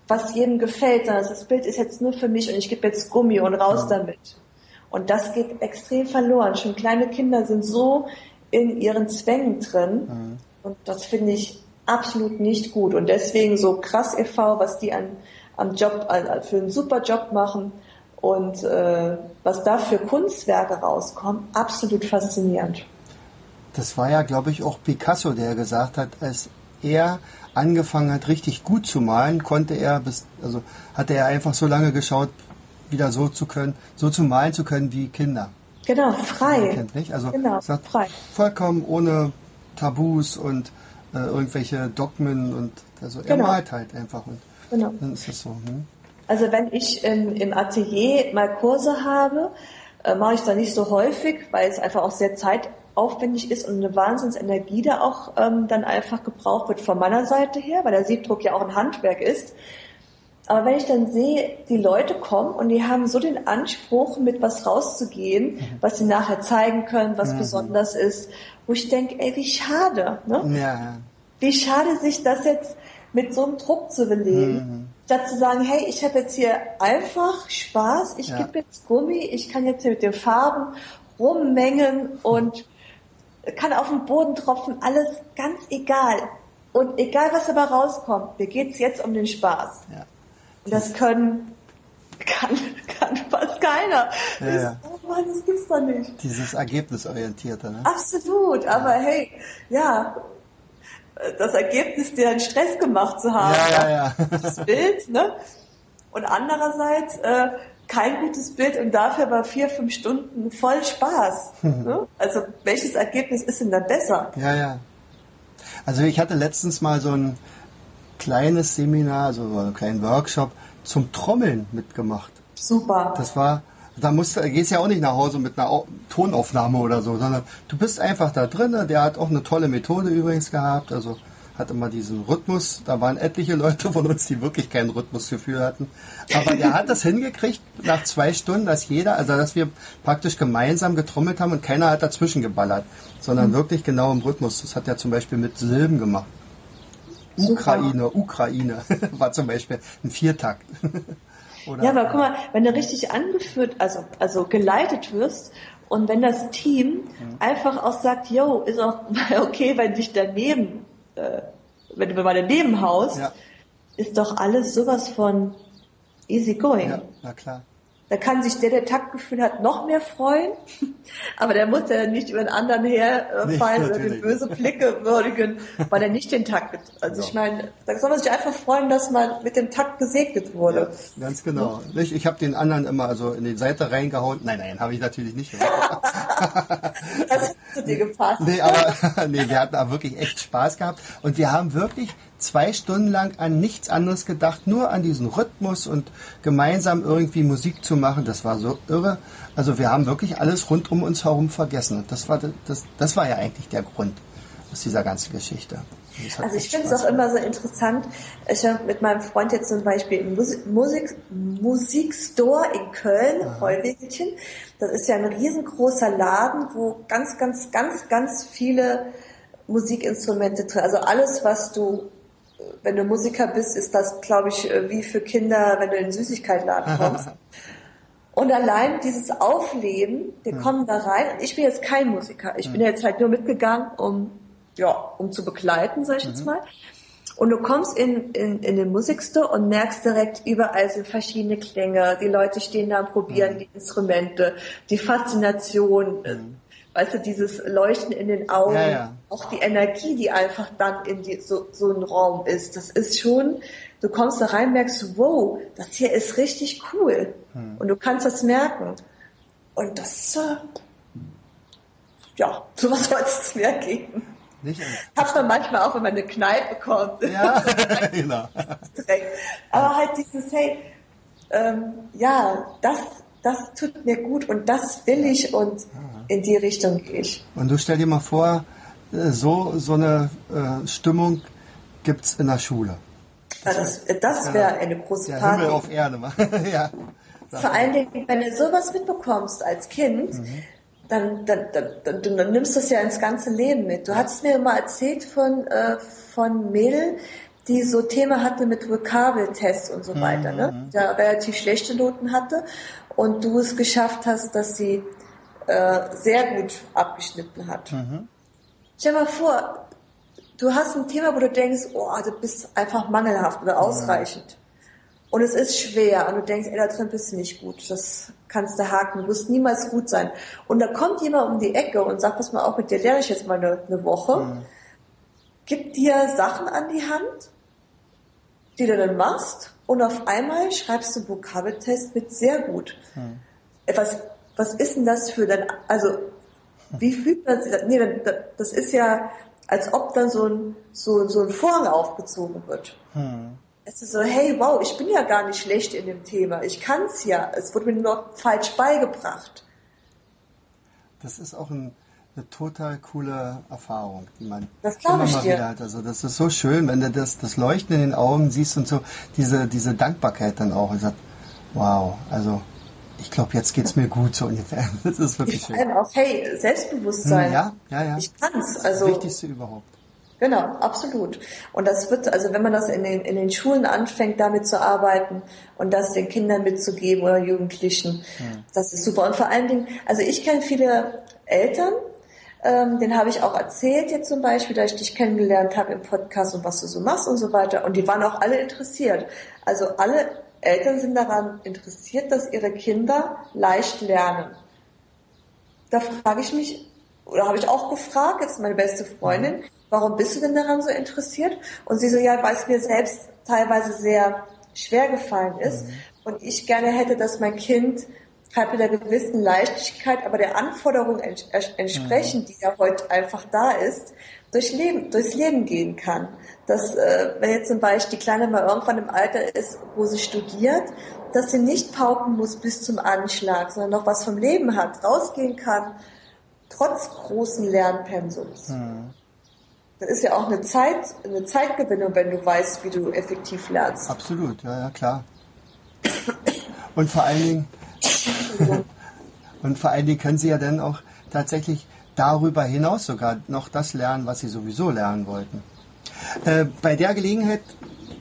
was jedem gefällt, sondern das Bild ist jetzt nur für mich und ich gebe jetzt Gummi und raus ja. damit. Und das geht extrem verloren. Schon kleine Kinder sind so in ihren Zwängen drin mhm. und das finde ich absolut nicht gut. Und deswegen so krass e.V., was die an, am Job, für einen super Job machen und äh, was da für Kunstwerke rauskommen, absolut faszinierend. Das war ja, glaube ich, auch Picasso, der gesagt hat, als er angefangen hat, richtig gut zu malen, konnte er bis, also hatte er einfach so lange geschaut, wieder so zu können, so zu malen zu können wie Kinder. Genau, frei. Kennt, nicht? Also genau, frei. vollkommen ohne Tabus und äh, irgendwelche Dogmen und also er genau. malt halt einfach und genau. dann ist das so. Hm? Also wenn ich ähm, im Atelier mal Kurse habe, äh, mache ich da nicht so häufig, weil es einfach auch sehr zeit aufwendig ist und eine Wahnsinnsenergie da auch ähm, dann einfach gebraucht wird von meiner Seite her, weil der Siebdruck ja auch ein Handwerk ist. Aber wenn ich dann sehe, die Leute kommen und die haben so den Anspruch, mit was rauszugehen, mhm. was sie nachher zeigen können, was mhm. besonders ist, wo ich denke, ey, wie schade, ne? Ja. Wie schade, sich das jetzt mit so einem Druck zu belegen. Mhm. Statt zu sagen, hey, ich habe jetzt hier einfach Spaß, ich ja. gebe jetzt Gummi, ich kann jetzt hier mit den Farben rummengen und kann auf den Boden tropfen, alles ganz egal. Und egal, was dabei rauskommt, mir geht's jetzt um den Spaß. Ja. Das können, kann, kann fast keiner. Ja, ja. Oh Mann, das gibt's doch nicht. Dieses Ergebnisorientierte, ne? Absolut, aber hey, ja, das Ergebnis, dir einen Stress gemacht zu haben, ja, ja, ja. das Bild, ne? Und andererseits, äh, kein gutes Bild und dafür war vier, fünf Stunden voll Spaß. Mhm. Also welches Ergebnis ist denn dann besser? Ja, ja. Also ich hatte letztens mal so ein kleines Seminar, so einen kleinen Workshop zum Trommeln mitgemacht. Super. Das war, da musst, gehst ja auch nicht nach Hause mit einer Tonaufnahme oder so, sondern du bist einfach da drin. Der hat auch eine tolle Methode übrigens gehabt. Also hat immer diesen Rhythmus. Da waren etliche Leute von uns, die wirklich kein Rhythmusgefühl hatten. Aber der hat das hingekriegt nach zwei Stunden, dass jeder, also dass wir praktisch gemeinsam getrommelt haben und keiner hat dazwischen geballert, sondern mhm. wirklich genau im Rhythmus. Das hat er zum Beispiel mit Silben gemacht. Super. Ukraine, Ukraine war zum Beispiel ein Viertakt. Oder ja, aber guck mal, wenn du richtig angeführt, also, also geleitet wirst und wenn das Team mhm. einfach auch sagt, yo, ist auch okay, wenn dich daneben äh, wenn du bei dem Nebenhaus, ja. ist doch alles sowas von easy going. Ja, na klar. Da kann sich der, der Taktgefühl hat, noch mehr freuen, aber der muss ja nicht über den anderen herfallen oder den böse Blicke würdigen, weil er nicht den Takt. Also genau. ich meine, da soll man sich einfach freuen, dass man mit dem Takt gesegnet wurde. Ja, ganz genau. Ja. Ich, habe den anderen immer so in die Seite reingehauen. Nein, nein, habe ich natürlich nicht. das hat zu dir gepasst. Nee, aber nee, wir hatten aber wirklich echt Spaß gehabt und wir haben wirklich zwei Stunden lang an nichts anderes gedacht, nur an diesen Rhythmus und gemeinsam irgendwie Musik zu machen. Das war so irre. Also wir haben wirklich alles rund um uns herum vergessen. Und das war, das, das war ja eigentlich der Grund aus dieser ganzen Geschichte. Also ich finde es auch immer so interessant. Ich habe mit meinem Freund jetzt zum Beispiel im Musik, Musik, Musikstore in Köln, Heuwegelchen. Das ist ja ein riesengroßer Laden, wo ganz, ganz, ganz, ganz viele Musikinstrumente drin. Also alles, was du, wenn du Musiker bist, ist das, glaube ich, wie für Kinder, wenn du in den Süßigkeitenladen kommst. Und allein dieses Aufleben, wir kommen da rein. Ich bin jetzt kein Musiker. Ich bin jetzt halt nur mitgegangen, um, ja, um zu begleiten, sag ich jetzt mal. Und du kommst in, in, in den Musikstore und merkst direkt, überall sind verschiedene Klänge. Die Leute stehen da und probieren die Instrumente, die Faszination, mhm. Weißt du, dieses Leuchten in den Augen, Ja, ja. auch die Energie, die einfach dann in die, so, so ein Raum ist. Das ist schon, du kommst da rein, merkst, wow, das hier ist richtig cool. Und du kannst das merken. Und das, äh, ja, sowas soll es mehr geben. Nicht? Hat man manchmal auch, wenn man eine Kneipe kommt. Ja, genau. Aber halt dieses, hey, ähm, ja, das, das tut mir gut und das will ich und in die Richtung gehe ich. Und du stell dir mal vor, äh, so, so eine äh, Stimmung gibt's in der Schule. Das das wäre eine große Der Himmel Party. auf Erde. ja. Vor allen Dingen, wenn du sowas mitbekommst als Kind, dann, dann, dann, dann, dann, nimmst du es ja ins ganze Leben mit. Du hattest mir mal erzählt von, äh, von Mädel, die so Thema hatte mit Vokabeltests und so weiter, ne? Die da relativ schlechte Noten hatte und du es geschafft hast, dass sie äh, sehr gut abgeschnitten hat. Stell mal vor, du hast ein Thema, wo du denkst, oh, du bist einfach mangelhaft oder ausreichend. Und es ist schwer und du denkst, ey, da drin bist du nicht gut. Das kannst du haken. Du wirst niemals gut sein. Und da kommt jemand um die Ecke und sagt, pass mal auf, mit dir lerne ich jetzt mal eine, eine Woche. Gibt dir Sachen an die Hand, die du dann machst und auf einmal schreibst du einen Vokabeltest mit sehr gut. Äh, Was, was ist denn das für dann, also, wie fühlt man sich das? Nee, das- ist ja, als ob dann so ein, so, so ein Vorhang aufgezogen wird. Es ist so, hey, wow, ich bin ja gar nicht schlecht in dem Thema. Ich kann's ja. Es wurde mir nur noch falsch beigebracht. Das ist auch ein, eine total coole Erfahrung, die man Das immer ich mal dir. wieder hat. Also das ist so schön, wenn du das, das Leuchten in den Augen siehst und so diese, diese Dankbarkeit dann auch und sagst, wow, also ich glaube, jetzt geht's mir gut so ungefähr. Das ist wirklich Vor schön. auch, hey, Selbstbewusstsein. Hm, ja, ja, ja. Ich kann's. Das Also, Wichtigste überhaupt. Genau, absolut. Und das wird, also wenn man das in den, in den Schulen anfängt, damit zu arbeiten und das den Kindern mitzugeben oder Jugendlichen, das ist super. Und vor allen Dingen, also ich kenne viele Eltern, ähm, den habe ich auch erzählt jetzt zum Beispiel, da ich dich kennengelernt habe im Podcast und was du so machst und so weiter. Und die waren auch alle interessiert. Also alle Eltern sind daran interessiert, dass ihre Kinder leicht lernen. Da frage ich mich, oder habe ich auch gefragt, jetzt meine beste Freundin, warum bist du denn daran so interessiert? Und sie so, ja, weil es mir selbst teilweise sehr schwer gefallen ist und ich gerne hätte, dass mein Kind halt mit einer gewissen Leichtigkeit, aber der Anforderung ents entsprechend, die ja heute einfach da ist, durch Leben, durchs Leben gehen kann. Dass, äh, wenn jetzt zum Beispiel die Kleine mal irgendwann im Alter ist, wo sie studiert, dass sie nicht pauken muss bis zum Anschlag, sondern noch was vom Leben hat, rausgehen kann, trotz großen Lernpensums. Das ist ja auch eine Zeit, eine Zeitgewinnung, wenn du weißt, wie du effektiv lernst. Absolut, ja, ja, klar. Und vor allen Dingen, und vor allen Dingen können sie ja dann auch tatsächlich darüber hinaus sogar noch das lernen, was sie sowieso lernen wollten. Äh, bei der Gelegenheit,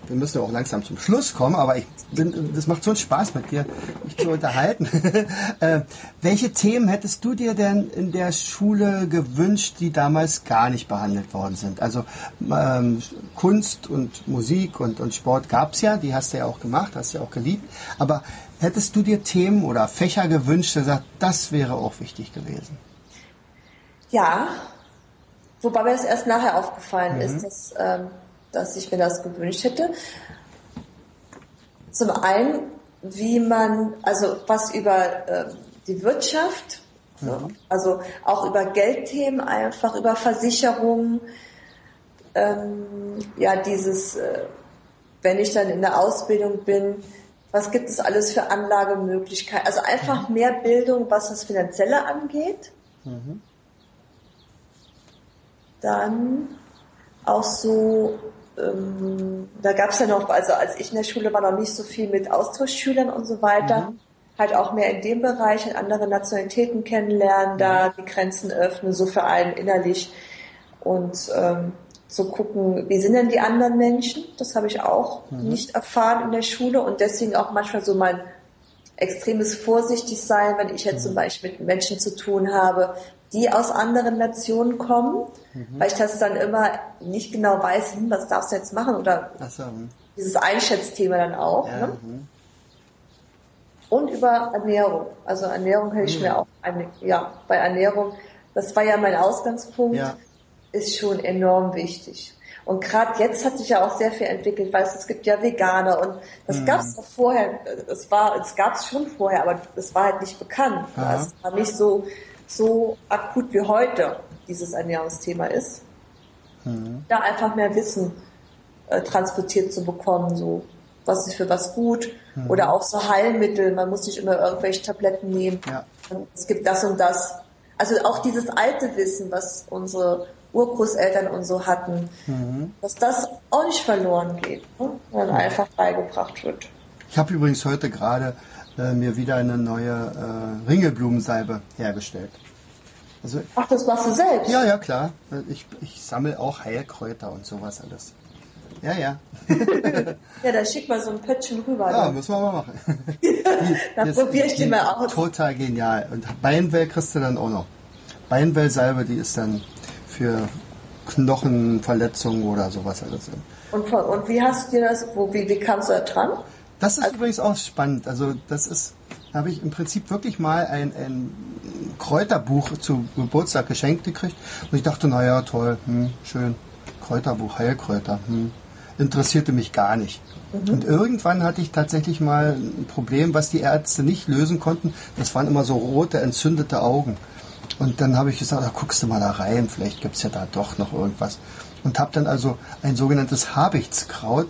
wir müssen ja auch langsam zum Schluss kommen, aber ich bin, das macht so einen Spaß mit dir, mich zu unterhalten. äh, welche Themen hättest du dir denn in der Schule gewünscht, die damals gar nicht behandelt worden sind? Also ähm, Kunst und Musik und, und Sport gab's ja, die hast du ja auch gemacht, hast du ja auch geliebt. Aber hättest du dir Themen oder Fächer gewünscht, der sagt, das wäre auch wichtig gewesen? Ja, wobei mir das erst nachher aufgefallen ist, dass, ähm, dass ich mir das gewünscht hätte. Zum einen, wie man, also was über ähm, die Wirtschaft, ne, also auch über Geldthemen einfach, über Versicherungen, ähm, ja, dieses, äh, wenn ich dann in der Ausbildung bin, was gibt es alles für Anlagemöglichkeiten? Also einfach mehr Bildung, was das Finanzielle angeht. Dann auch so, ähm, da gab es ja noch, also als ich in der Schule war, noch nicht so viel mit Austauschschülern und so weiter. Halt auch mehr in dem Bereich, andere Nationalitäten kennenlernen, da die Grenzen öffnen, so für einen innerlich. und ähm, zu gucken, wie sind denn die anderen Menschen? Das habe ich auch mhm. nicht erfahren in der Schule und deswegen auch manchmal so mein extremes vorsichtig sein, wenn ich jetzt mhm. zum Beispiel mit Menschen zu tun habe, die aus anderen Nationen kommen, mhm. weil ich das dann immer nicht genau weiß, hm, was darfst du jetzt machen oder so. Hm. dieses Einschätzthema dann auch. Ja, ne? Mhm. Und über Ernährung. Also Ernährung hätte ich mhm. mir auch, eine, ja, bei Ernährung, das war ja mein Ausgangspunkt, ja. Ist schon enorm wichtig. Und gerade jetzt hat sich ja auch sehr viel entwickelt, weil es, gibt ja Veganer und das mhm. gab es vorher, es war, es gab es schon vorher, aber es war halt nicht bekannt. Also es war nicht so, so akut wie heute dieses Ernährungsthema ist. Mhm. Da einfach mehr Wissen äh, transportiert zu bekommen, so was ist für was gut mhm. oder auch so Heilmittel. Man muss nicht immer irgendwelche Tabletten nehmen. Ja. Es gibt das und das. Also auch dieses alte Wissen, was unsere Urgroßeltern und so hatten, mhm. dass das auch nicht verloren geht, ne? sondern einfach beigebracht wird. Ich habe übrigens heute gerade äh, mir wieder eine neue äh, Ringelblumensalbe hergestellt. Also, Ach, das machst du selbst? Ja, ja, klar. Ich, ich sammle auch Heilkräuter und sowas alles. Ja, ja. ja, dann schick mal so ein Pöttchen rüber. Ja, dann. müssen wir mal machen. dann probiere ich die mal aus. Total genial. Und Beinwell kriegst du dann auch noch. Beinwellsalbe, die ist dann für Knochenverletzungen oder sowas alles. Und, und wie hast du das, wo, wie, wie kamst du da dran? Das ist also, übrigens auch spannend. Also das ist, habe ich im Prinzip wirklich mal ein, ein Kräuterbuch zu Geburtstag geschenkt gekriegt und ich dachte, naja, toll, hm, schön, Kräuterbuch, Heilkräuter, hm, interessierte mich gar nicht. Mhm. Und irgendwann hatte ich tatsächlich mal ein Problem, was die Ärzte nicht lösen konnten. Das waren immer so rote, entzündete Augen. Und dann habe ich gesagt, ach, guckst du mal da rein, vielleicht gibt es ja da doch noch irgendwas. Und habe dann also ein sogenanntes Habichtskraut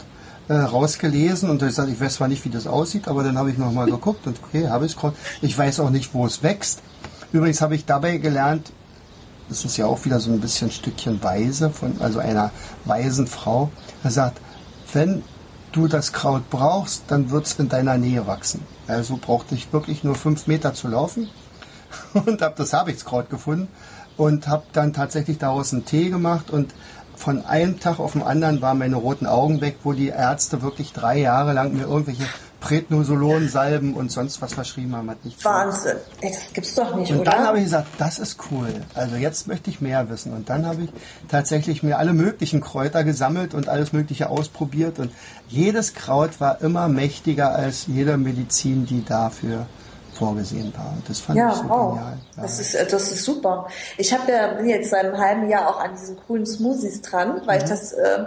äh, rausgelesen und ich gesagt, ich weiß zwar nicht, wie das aussieht, aber dann habe ich nochmal geguckt und okay, Habichtskraut. Ich weiß auch nicht, wo es wächst. Übrigens habe ich dabei gelernt, das ist ja auch wieder so ein bisschen Stückchen Weise von, also einer weisen Frau. Er sagt, wenn du das Kraut brauchst, dann wird es in deiner Nähe wachsen. Also brauchte ich wirklich nur fünf Meter zu laufen und habe das Habichtskraut gefunden und habe dann tatsächlich daraus einen Tee gemacht und von einem Tag auf den anderen waren meine roten Augen weg, wo die Ärzte wirklich drei Jahre lang mir irgendwelche Prednisolon, Salben und sonst was verschrieben haben. Hat nicht Wahnsinn. Ey, das gibt's doch nicht, und oder? Und dann habe ich gesagt, das ist cool. Also jetzt möchte ich mehr wissen. Und dann habe ich tatsächlich mir alle möglichen Kräuter gesammelt und alles Mögliche ausprobiert. Und jedes Kraut war immer mächtiger als jede Medizin, die dafür vorgesehen war. Das fand ja, ich so wow. genial. Ja. Das ist, äh, das ist super. Ich habe ja bin jetzt seit einem halben Jahr auch an diesen coolen Smoothies dran, weil mhm. ich das äh,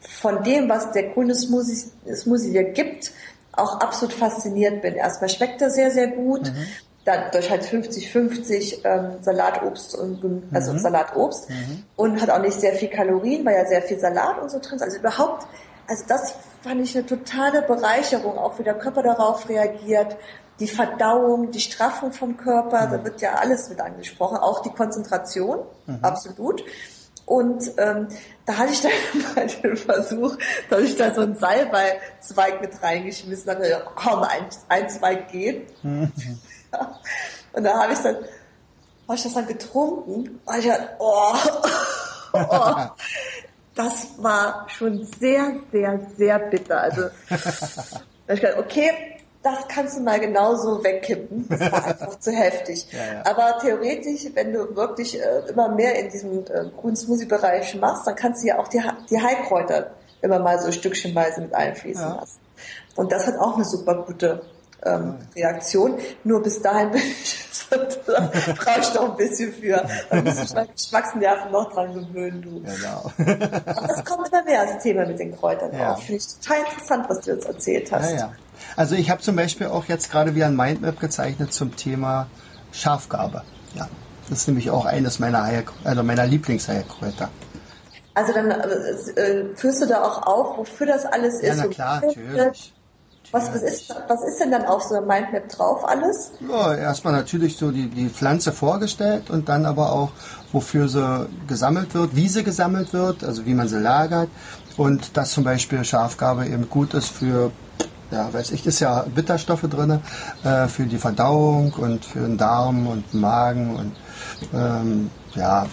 von dem, was der grüne Smoothie, Smoothie dir gibt, auch absolut fasziniert bin. Erstmal schmeckt er sehr, sehr gut. Mhm. Dadurch halt 50-50 ähm, Salatobst und also mhm. Salatobst mhm. und hat auch nicht sehr viel Kalorien, weil ja sehr viel Salat und so drin ist. Also überhaupt, also das fand ich eine totale Bereicherung, auch wie der Körper darauf reagiert die Verdauung, die Straffung vom Körper, mhm. da wird ja alles mit angesprochen, auch die Konzentration, mhm. absolut. Und ähm, da hatte ich dann mal den Versuch, dass ich da so einen Salbeizweig mit reingeschmissen habe. Ja, komm, ein, ein Zweig geht. Mhm. Und da habe ich dann, habe ich das dann getrunken. Und ich dachte, oh, oh, das war schon sehr, sehr, sehr bitter. Also, da habe ich gedacht, okay, das kannst du mal genauso wegkippen. Das war einfach zu heftig. Ja, ja. Aber theoretisch, wenn du wirklich äh, immer mehr in diesem äh, grünen Smoothie-Bereich machst, dann kannst du ja auch die, die Heilkräuter immer mal so stückchenweise mit einfließen ja. lassen. Und das hat auch eine super gute ähm, Reaktion. Nur bis dahin brauche ich noch ein bisschen für. Da muss ich meine Geschmacksnerven noch dran gewöhnen, du. Genau. Aber das kommt immer mehr als Thema mit den Kräutern ja. auch. Finde ich total interessant, was du jetzt erzählt hast. Ja, ja. Also ich habe zum Beispiel auch jetzt gerade wieder ein Mindmap gezeichnet zum Thema Schafgabe. Ja, das ist nämlich auch eines meiner, Heil also meiner Lieblingsheilkräuter. Also dann äh, äh, führst du da auch auf, wofür das alles ist? Ja, na klar, natürlich. Was, was, ist, was ist denn dann auf so einem Mindmap drauf alles? Ja, erstmal natürlich so die, die Pflanze vorgestellt und dann aber auch, wofür sie gesammelt wird, wie sie gesammelt wird, also wie man sie lagert und dass zum Beispiel Schafgabe eben gut ist für ja, weiß ich, ist ja Bitterstoffe drin äh, für die Verdauung und für den Darm und den Magen und ähm, ja,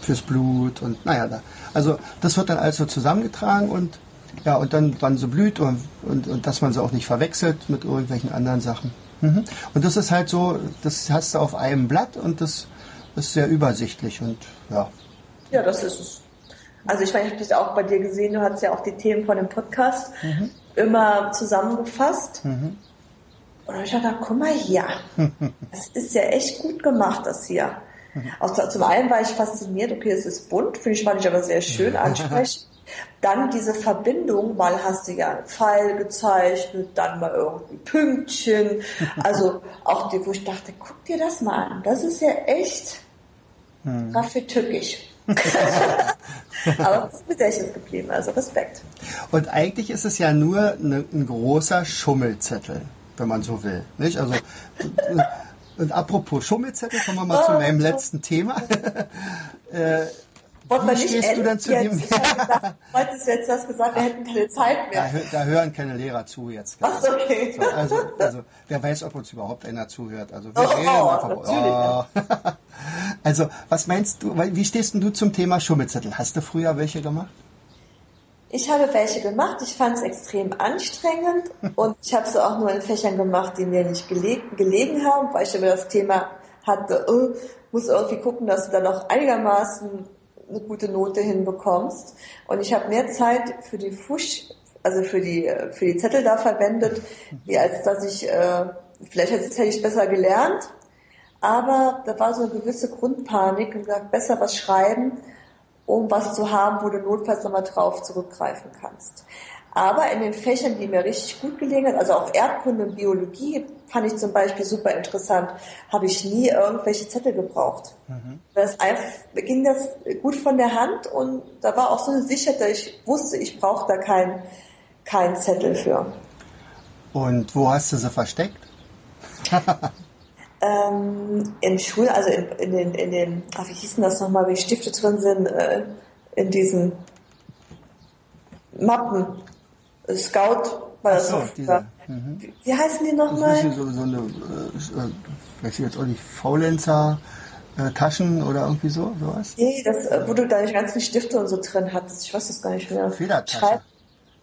fürs Blut und naja, da, also das wird dann also zusammengetragen und ja, und dann, wann so blüht und, und, und dass man sie auch nicht verwechselt mit irgendwelchen anderen Sachen. Mhm. Und das ist halt so, das hast du auf einem Blatt und das ist sehr übersichtlich und ja. Ja, das ist es. Also ich meine, ich habe das auch bei dir gesehen, du hast ja auch die Themen von dem Podcast mhm. Immer zusammengefasst. Mhm. Und ich dachte, guck mal hier, das ist ja echt gut gemacht, das hier. Mhm. Auch zum einen war ich fasziniert, okay, es ist bunt, finde ich, fand ich aber sehr schön ansprechend. Dann diese Verbindung, mal hast du ja einen Pfeil gezeichnet, dann mal irgendwie Pünktchen. Also auch die, wo ich dachte, guck dir das mal an. Das ist ja echt hm. tückisch. Aber es ist Gedächtnis geblieben, also Respekt. Und eigentlich ist es ja nur ne, ein großer Schummelzettel, wenn man so will. Nicht? Also, und apropos Schummelzettel, kommen wir mal oh, zu meinem letzten Thema. äh, man nicht stehst du dann zu jetzt, dem? Gedacht, wolltest jetzt das gesagt, wir hätten keine Zeit mehr. Da, da hören keine Lehrer zu jetzt. Ach, okay. So, also, also, wer weiß, ob uns überhaupt einer zuhört. Also, wir oh, reden oh, einfach. Oh. Also, was meinst du, wie stehst du zum Thema Schummelzettel? Hast du früher welche gemacht? Ich habe welche gemacht. Ich fand es extrem anstrengend und ich habe sie auch nur in Fächern gemacht, die mir nicht gelegen, gelegen haben, weil ich über das Thema hatte, oh, muss irgendwie gucken, dass du da noch einigermaßen eine gute Note hinbekommst. Und ich habe mehr Zeit für die Fusch, also für die, für die Zettel da verwendet, wie als dass ich, äh, vielleicht hätte ich besser gelernt, aber da war so eine gewisse Grundpanik und gesagt, besser was schreiben, um was zu haben, wo du notfalls nochmal drauf zurückgreifen kannst. Aber in den Fächern, die mir richtig gut gelegen hat, also auch Erdkunde und Biologie, fand ich zum Beispiel super interessant, habe ich nie irgendwelche Zettel gebraucht. Mhm. Das einfach, ging das gut von der Hand und da war auch so eine Sicherheit, dass ich wusste, ich brauche da keinen kein Zettel für. Und wo hast du sie versteckt? ähm, in Schulen, also in, in, den, in den, ach, wie hießen das nochmal, wie Stifte drin sind, äh, in diesen Mappen. Scout war das so, diese, mhm. wie, wie, heißen die nochmal? Das ist so, so eine, äh, weiß ich jetzt auch nicht, Faulenzer äh, Taschen oder irgendwie so, sowas? Nee, das, äh, wo du deine ganzen Stifte und so drin hattest. Ich weiß das gar nicht mehr. Federtasche. Schreib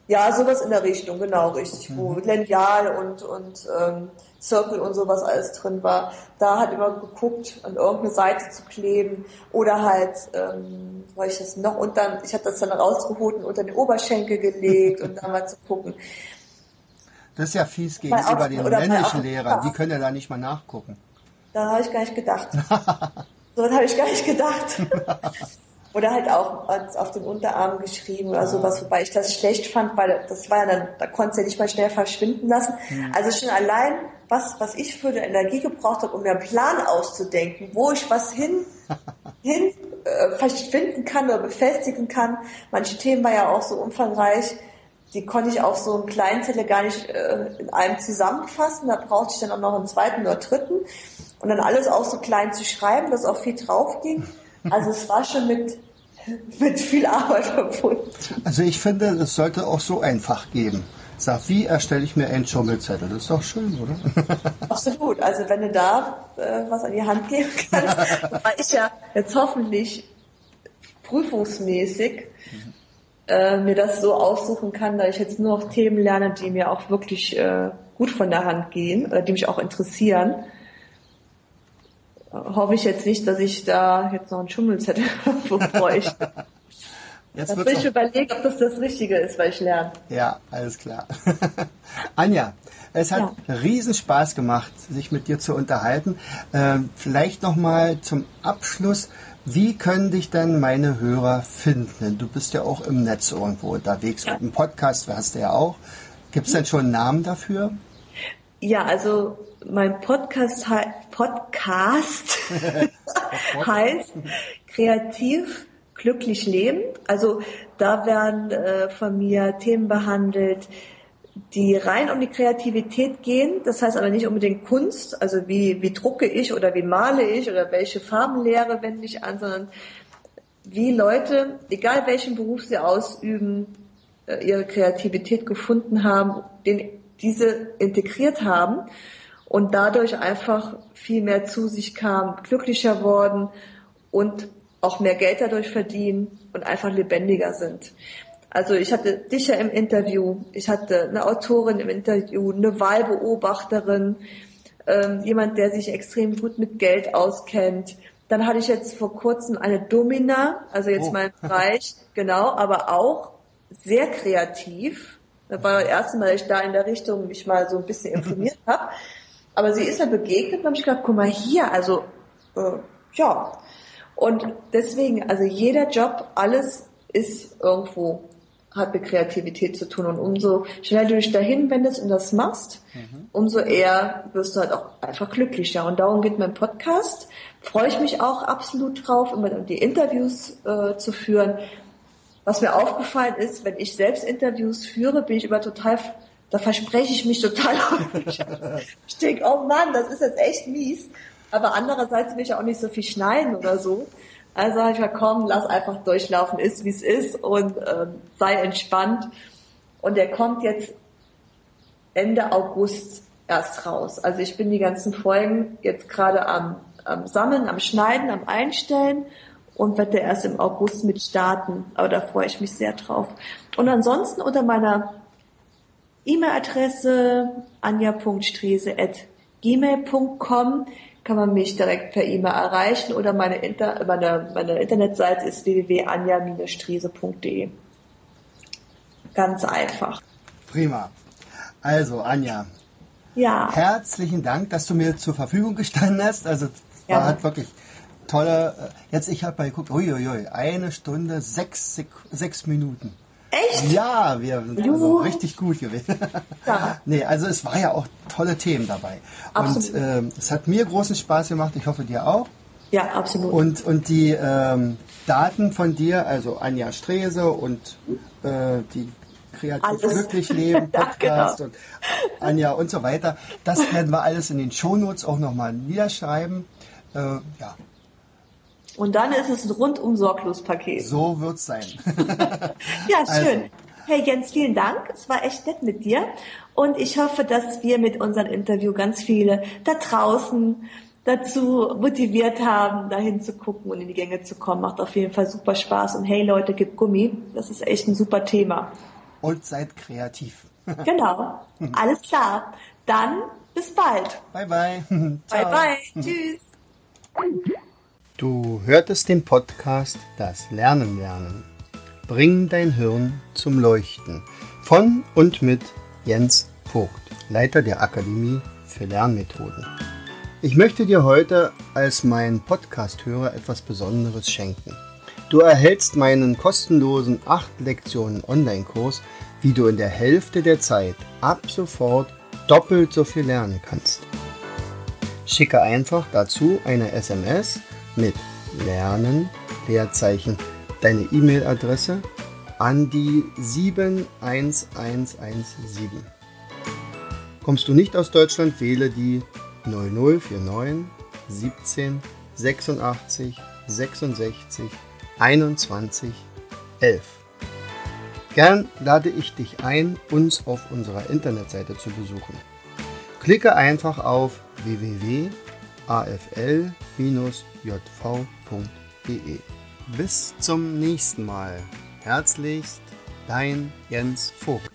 ja, sowas in der Richtung, genau, richtig. Mhm. Wo Lineal und, und ähm, Circle und sowas alles drin war. Da hat immer geguckt, an irgendeine Seite zu kleben oder halt, ähm, weil ich das noch unter, ich habe das dann rausgeholt und unter den Oberschenkel gelegt und dann mal zu gucken. Das ist ja fies gegenüber den männlichen Lehrern, die können ja da nicht mal nachgucken. Da habe ich gar nicht gedacht. so habe ich gar nicht gedacht. Oder halt auch auf den Unterarm geschrieben oder sowas, wobei ich das schlecht fand, weil das war ja dann, da konnte es ja nicht mal schnell verschwinden lassen. Mhm. Also schon allein, was, was ich für eine Energie gebraucht habe, um mir einen Plan auszudenken, wo ich was hin, hin äh, verschwinden kann oder befestigen kann. Manche Themen war ja auch so umfangreich, die konnte ich auf so einem kleinen Zettel gar nicht äh, in einem zusammenfassen. Da brauchte ich dann auch noch einen zweiten oder dritten. Und dann alles auch so klein zu schreiben, dass auch viel drauf ging. Also es war schon mit, mit viel Arbeit verbunden. Also ich finde, es sollte auch so einfach geben. Sag, wie erstelle ich mir einen Schummelzettel? Das ist doch schön, oder? Absolut. Also wenn du da äh, was an die Hand geben kannst, weil ich ja jetzt hoffentlich prüfungsmäßig äh, mir das so aussuchen kann, dass ich jetzt nur noch Themen lerne, die mir auch wirklich äh, gut von der Hand gehen oder die mich auch interessieren hoffe ich jetzt nicht, dass ich da jetzt noch einen Schummelzettel bräuchte. Jetzt wird ich überlegen, ob das das Richtige ist, weil ich lerne. Ja, alles klar. Anja, es hat ja. riesen Spaß gemacht, sich mit dir zu unterhalten. Ähm, vielleicht nochmal zum Abschluss. Wie können dich denn meine Hörer finden? Du bist ja auch im Netz irgendwo unterwegs ja. mit einem Podcast, hast du ja auch. Gibt es denn schon einen Namen dafür? Ja, also mein Podcast, Podcast heißt Kreativ glücklich leben. Also da werden äh, von mir Themen behandelt, die rein um die Kreativität gehen. Das heißt aber nicht unbedingt Kunst, also wie, wie drucke ich oder wie male ich oder welche Farbenlehre wende ich an, sondern wie Leute, egal welchen Beruf sie ausüben, äh, ihre Kreativität gefunden haben, den diese integriert haben und dadurch einfach viel mehr zu sich kamen, glücklicher worden und auch mehr Geld dadurch verdienen und einfach lebendiger sind. Also ich hatte dich ja im Interview, ich hatte eine Autorin im Interview, eine Wahlbeobachterin, ähm, jemand, der sich extrem gut mit Geld auskennt. Dann hatte ich jetzt vor kurzem eine Domina, also jetzt oh. mein Bereich, genau, aber auch sehr kreativ. Das war das erste Mal, dass ich da in der Richtung mich mal so ein bisschen informiert habe. Aber sie ist mir begegnet und habe ich gedacht, guck mal hier, also äh, ja. Und deswegen, also jeder Job, alles ist irgendwo hat mit Kreativität zu tun. Und umso schneller du dich dahin wendest und das machst, mhm. umso eher wirst du halt auch einfach glücklicher. Und darum geht mein Podcast. Freue ich mich auch absolut drauf, immer die Interviews äh, zu führen. Was mir aufgefallen ist, wenn ich selbst Interviews führe, bin ich immer total, da verspreche ich mich total ich denke, oh Mann, das ist jetzt echt mies. Aber andererseits will ich auch nicht so viel schneiden oder so. Also habe ich gesagt, komm, lass einfach durchlaufen, ist wie es ist und ähm, sei entspannt. Und der kommt jetzt Ende August erst raus. Also ich bin die ganzen Folgen jetzt gerade am, am Sammeln, am Schneiden, am Einstellen und werde erst im August mit starten. Aber da freue ich mich sehr drauf. Und ansonsten unter meiner E-Mail-Adresse anja.strese.gmail.com kann man mich direkt per E-Mail erreichen oder meine, Inter meine, meine Internetseite ist www.anja-striese.de. Ganz einfach. Prima. Also, Anja. Ja. Herzlichen Dank, dass du mir zur Verfügung gestanden hast. Also, ja. war halt wirklich tolle. Äh, jetzt, ich habe mal geguckt, uiuiui, eine Stunde, sechs, sechs Minuten. Echt? Ja, wir sind also richtig gut gewesen. Ja. nee, also es war ja auch tolle Themen dabei. Absolut. Und ähm, es hat mir großen Spaß gemacht, ich hoffe dir auch. Ja, absolut. Und, und die ähm, Daten von dir, also Anja Strese und äh, die Kreativ alles. Glücklich Leben Podcast ja, genau. und Anja und so weiter, das werden wir alles in den Shownotes auch nochmal niederschreiben. Äh, ja, und dann ist es ein rundum sorglos Paket. So wird's sein. ja, schön. Also. Hey Jens, vielen Dank. Es war echt nett mit dir. Und ich hoffe, dass wir mit unserem Interview ganz viele da draußen dazu motiviert haben, dahin zu gucken und in die Gänge zu kommen. Macht auf jeden Fall super Spaß. Und hey Leute, gib Gummi. Das ist echt ein super Thema. Und seid kreativ. genau. Alles klar. Dann bis bald. Bye bye. bye bye. Tschüss. Du hörtest den Podcast Das Lernen lernen. Bring dein Hirn zum Leuchten. Von und mit Jens Vogt, Leiter der Akademie für Lernmethoden. Ich möchte dir heute als mein Podcast-Hörer etwas Besonderes schenken. Du erhältst meinen kostenlosen 8 Lektionen Online-Kurs, wie du in der Hälfte der Zeit ab sofort doppelt so viel lernen kannst. Schicke einfach dazu eine SMS mit Lernen, Leerzeichen, deine E-Mail-Adresse an die 71117. Kommst du nicht aus Deutschland, wähle die 0049 17 86 66 21 11. Gern lade ich dich ein, uns auf unserer Internetseite zu besuchen. Klicke einfach auf www.afl- jv.de. Bis zum nächsten Mal. Herzlichst, dein Jens Vogt.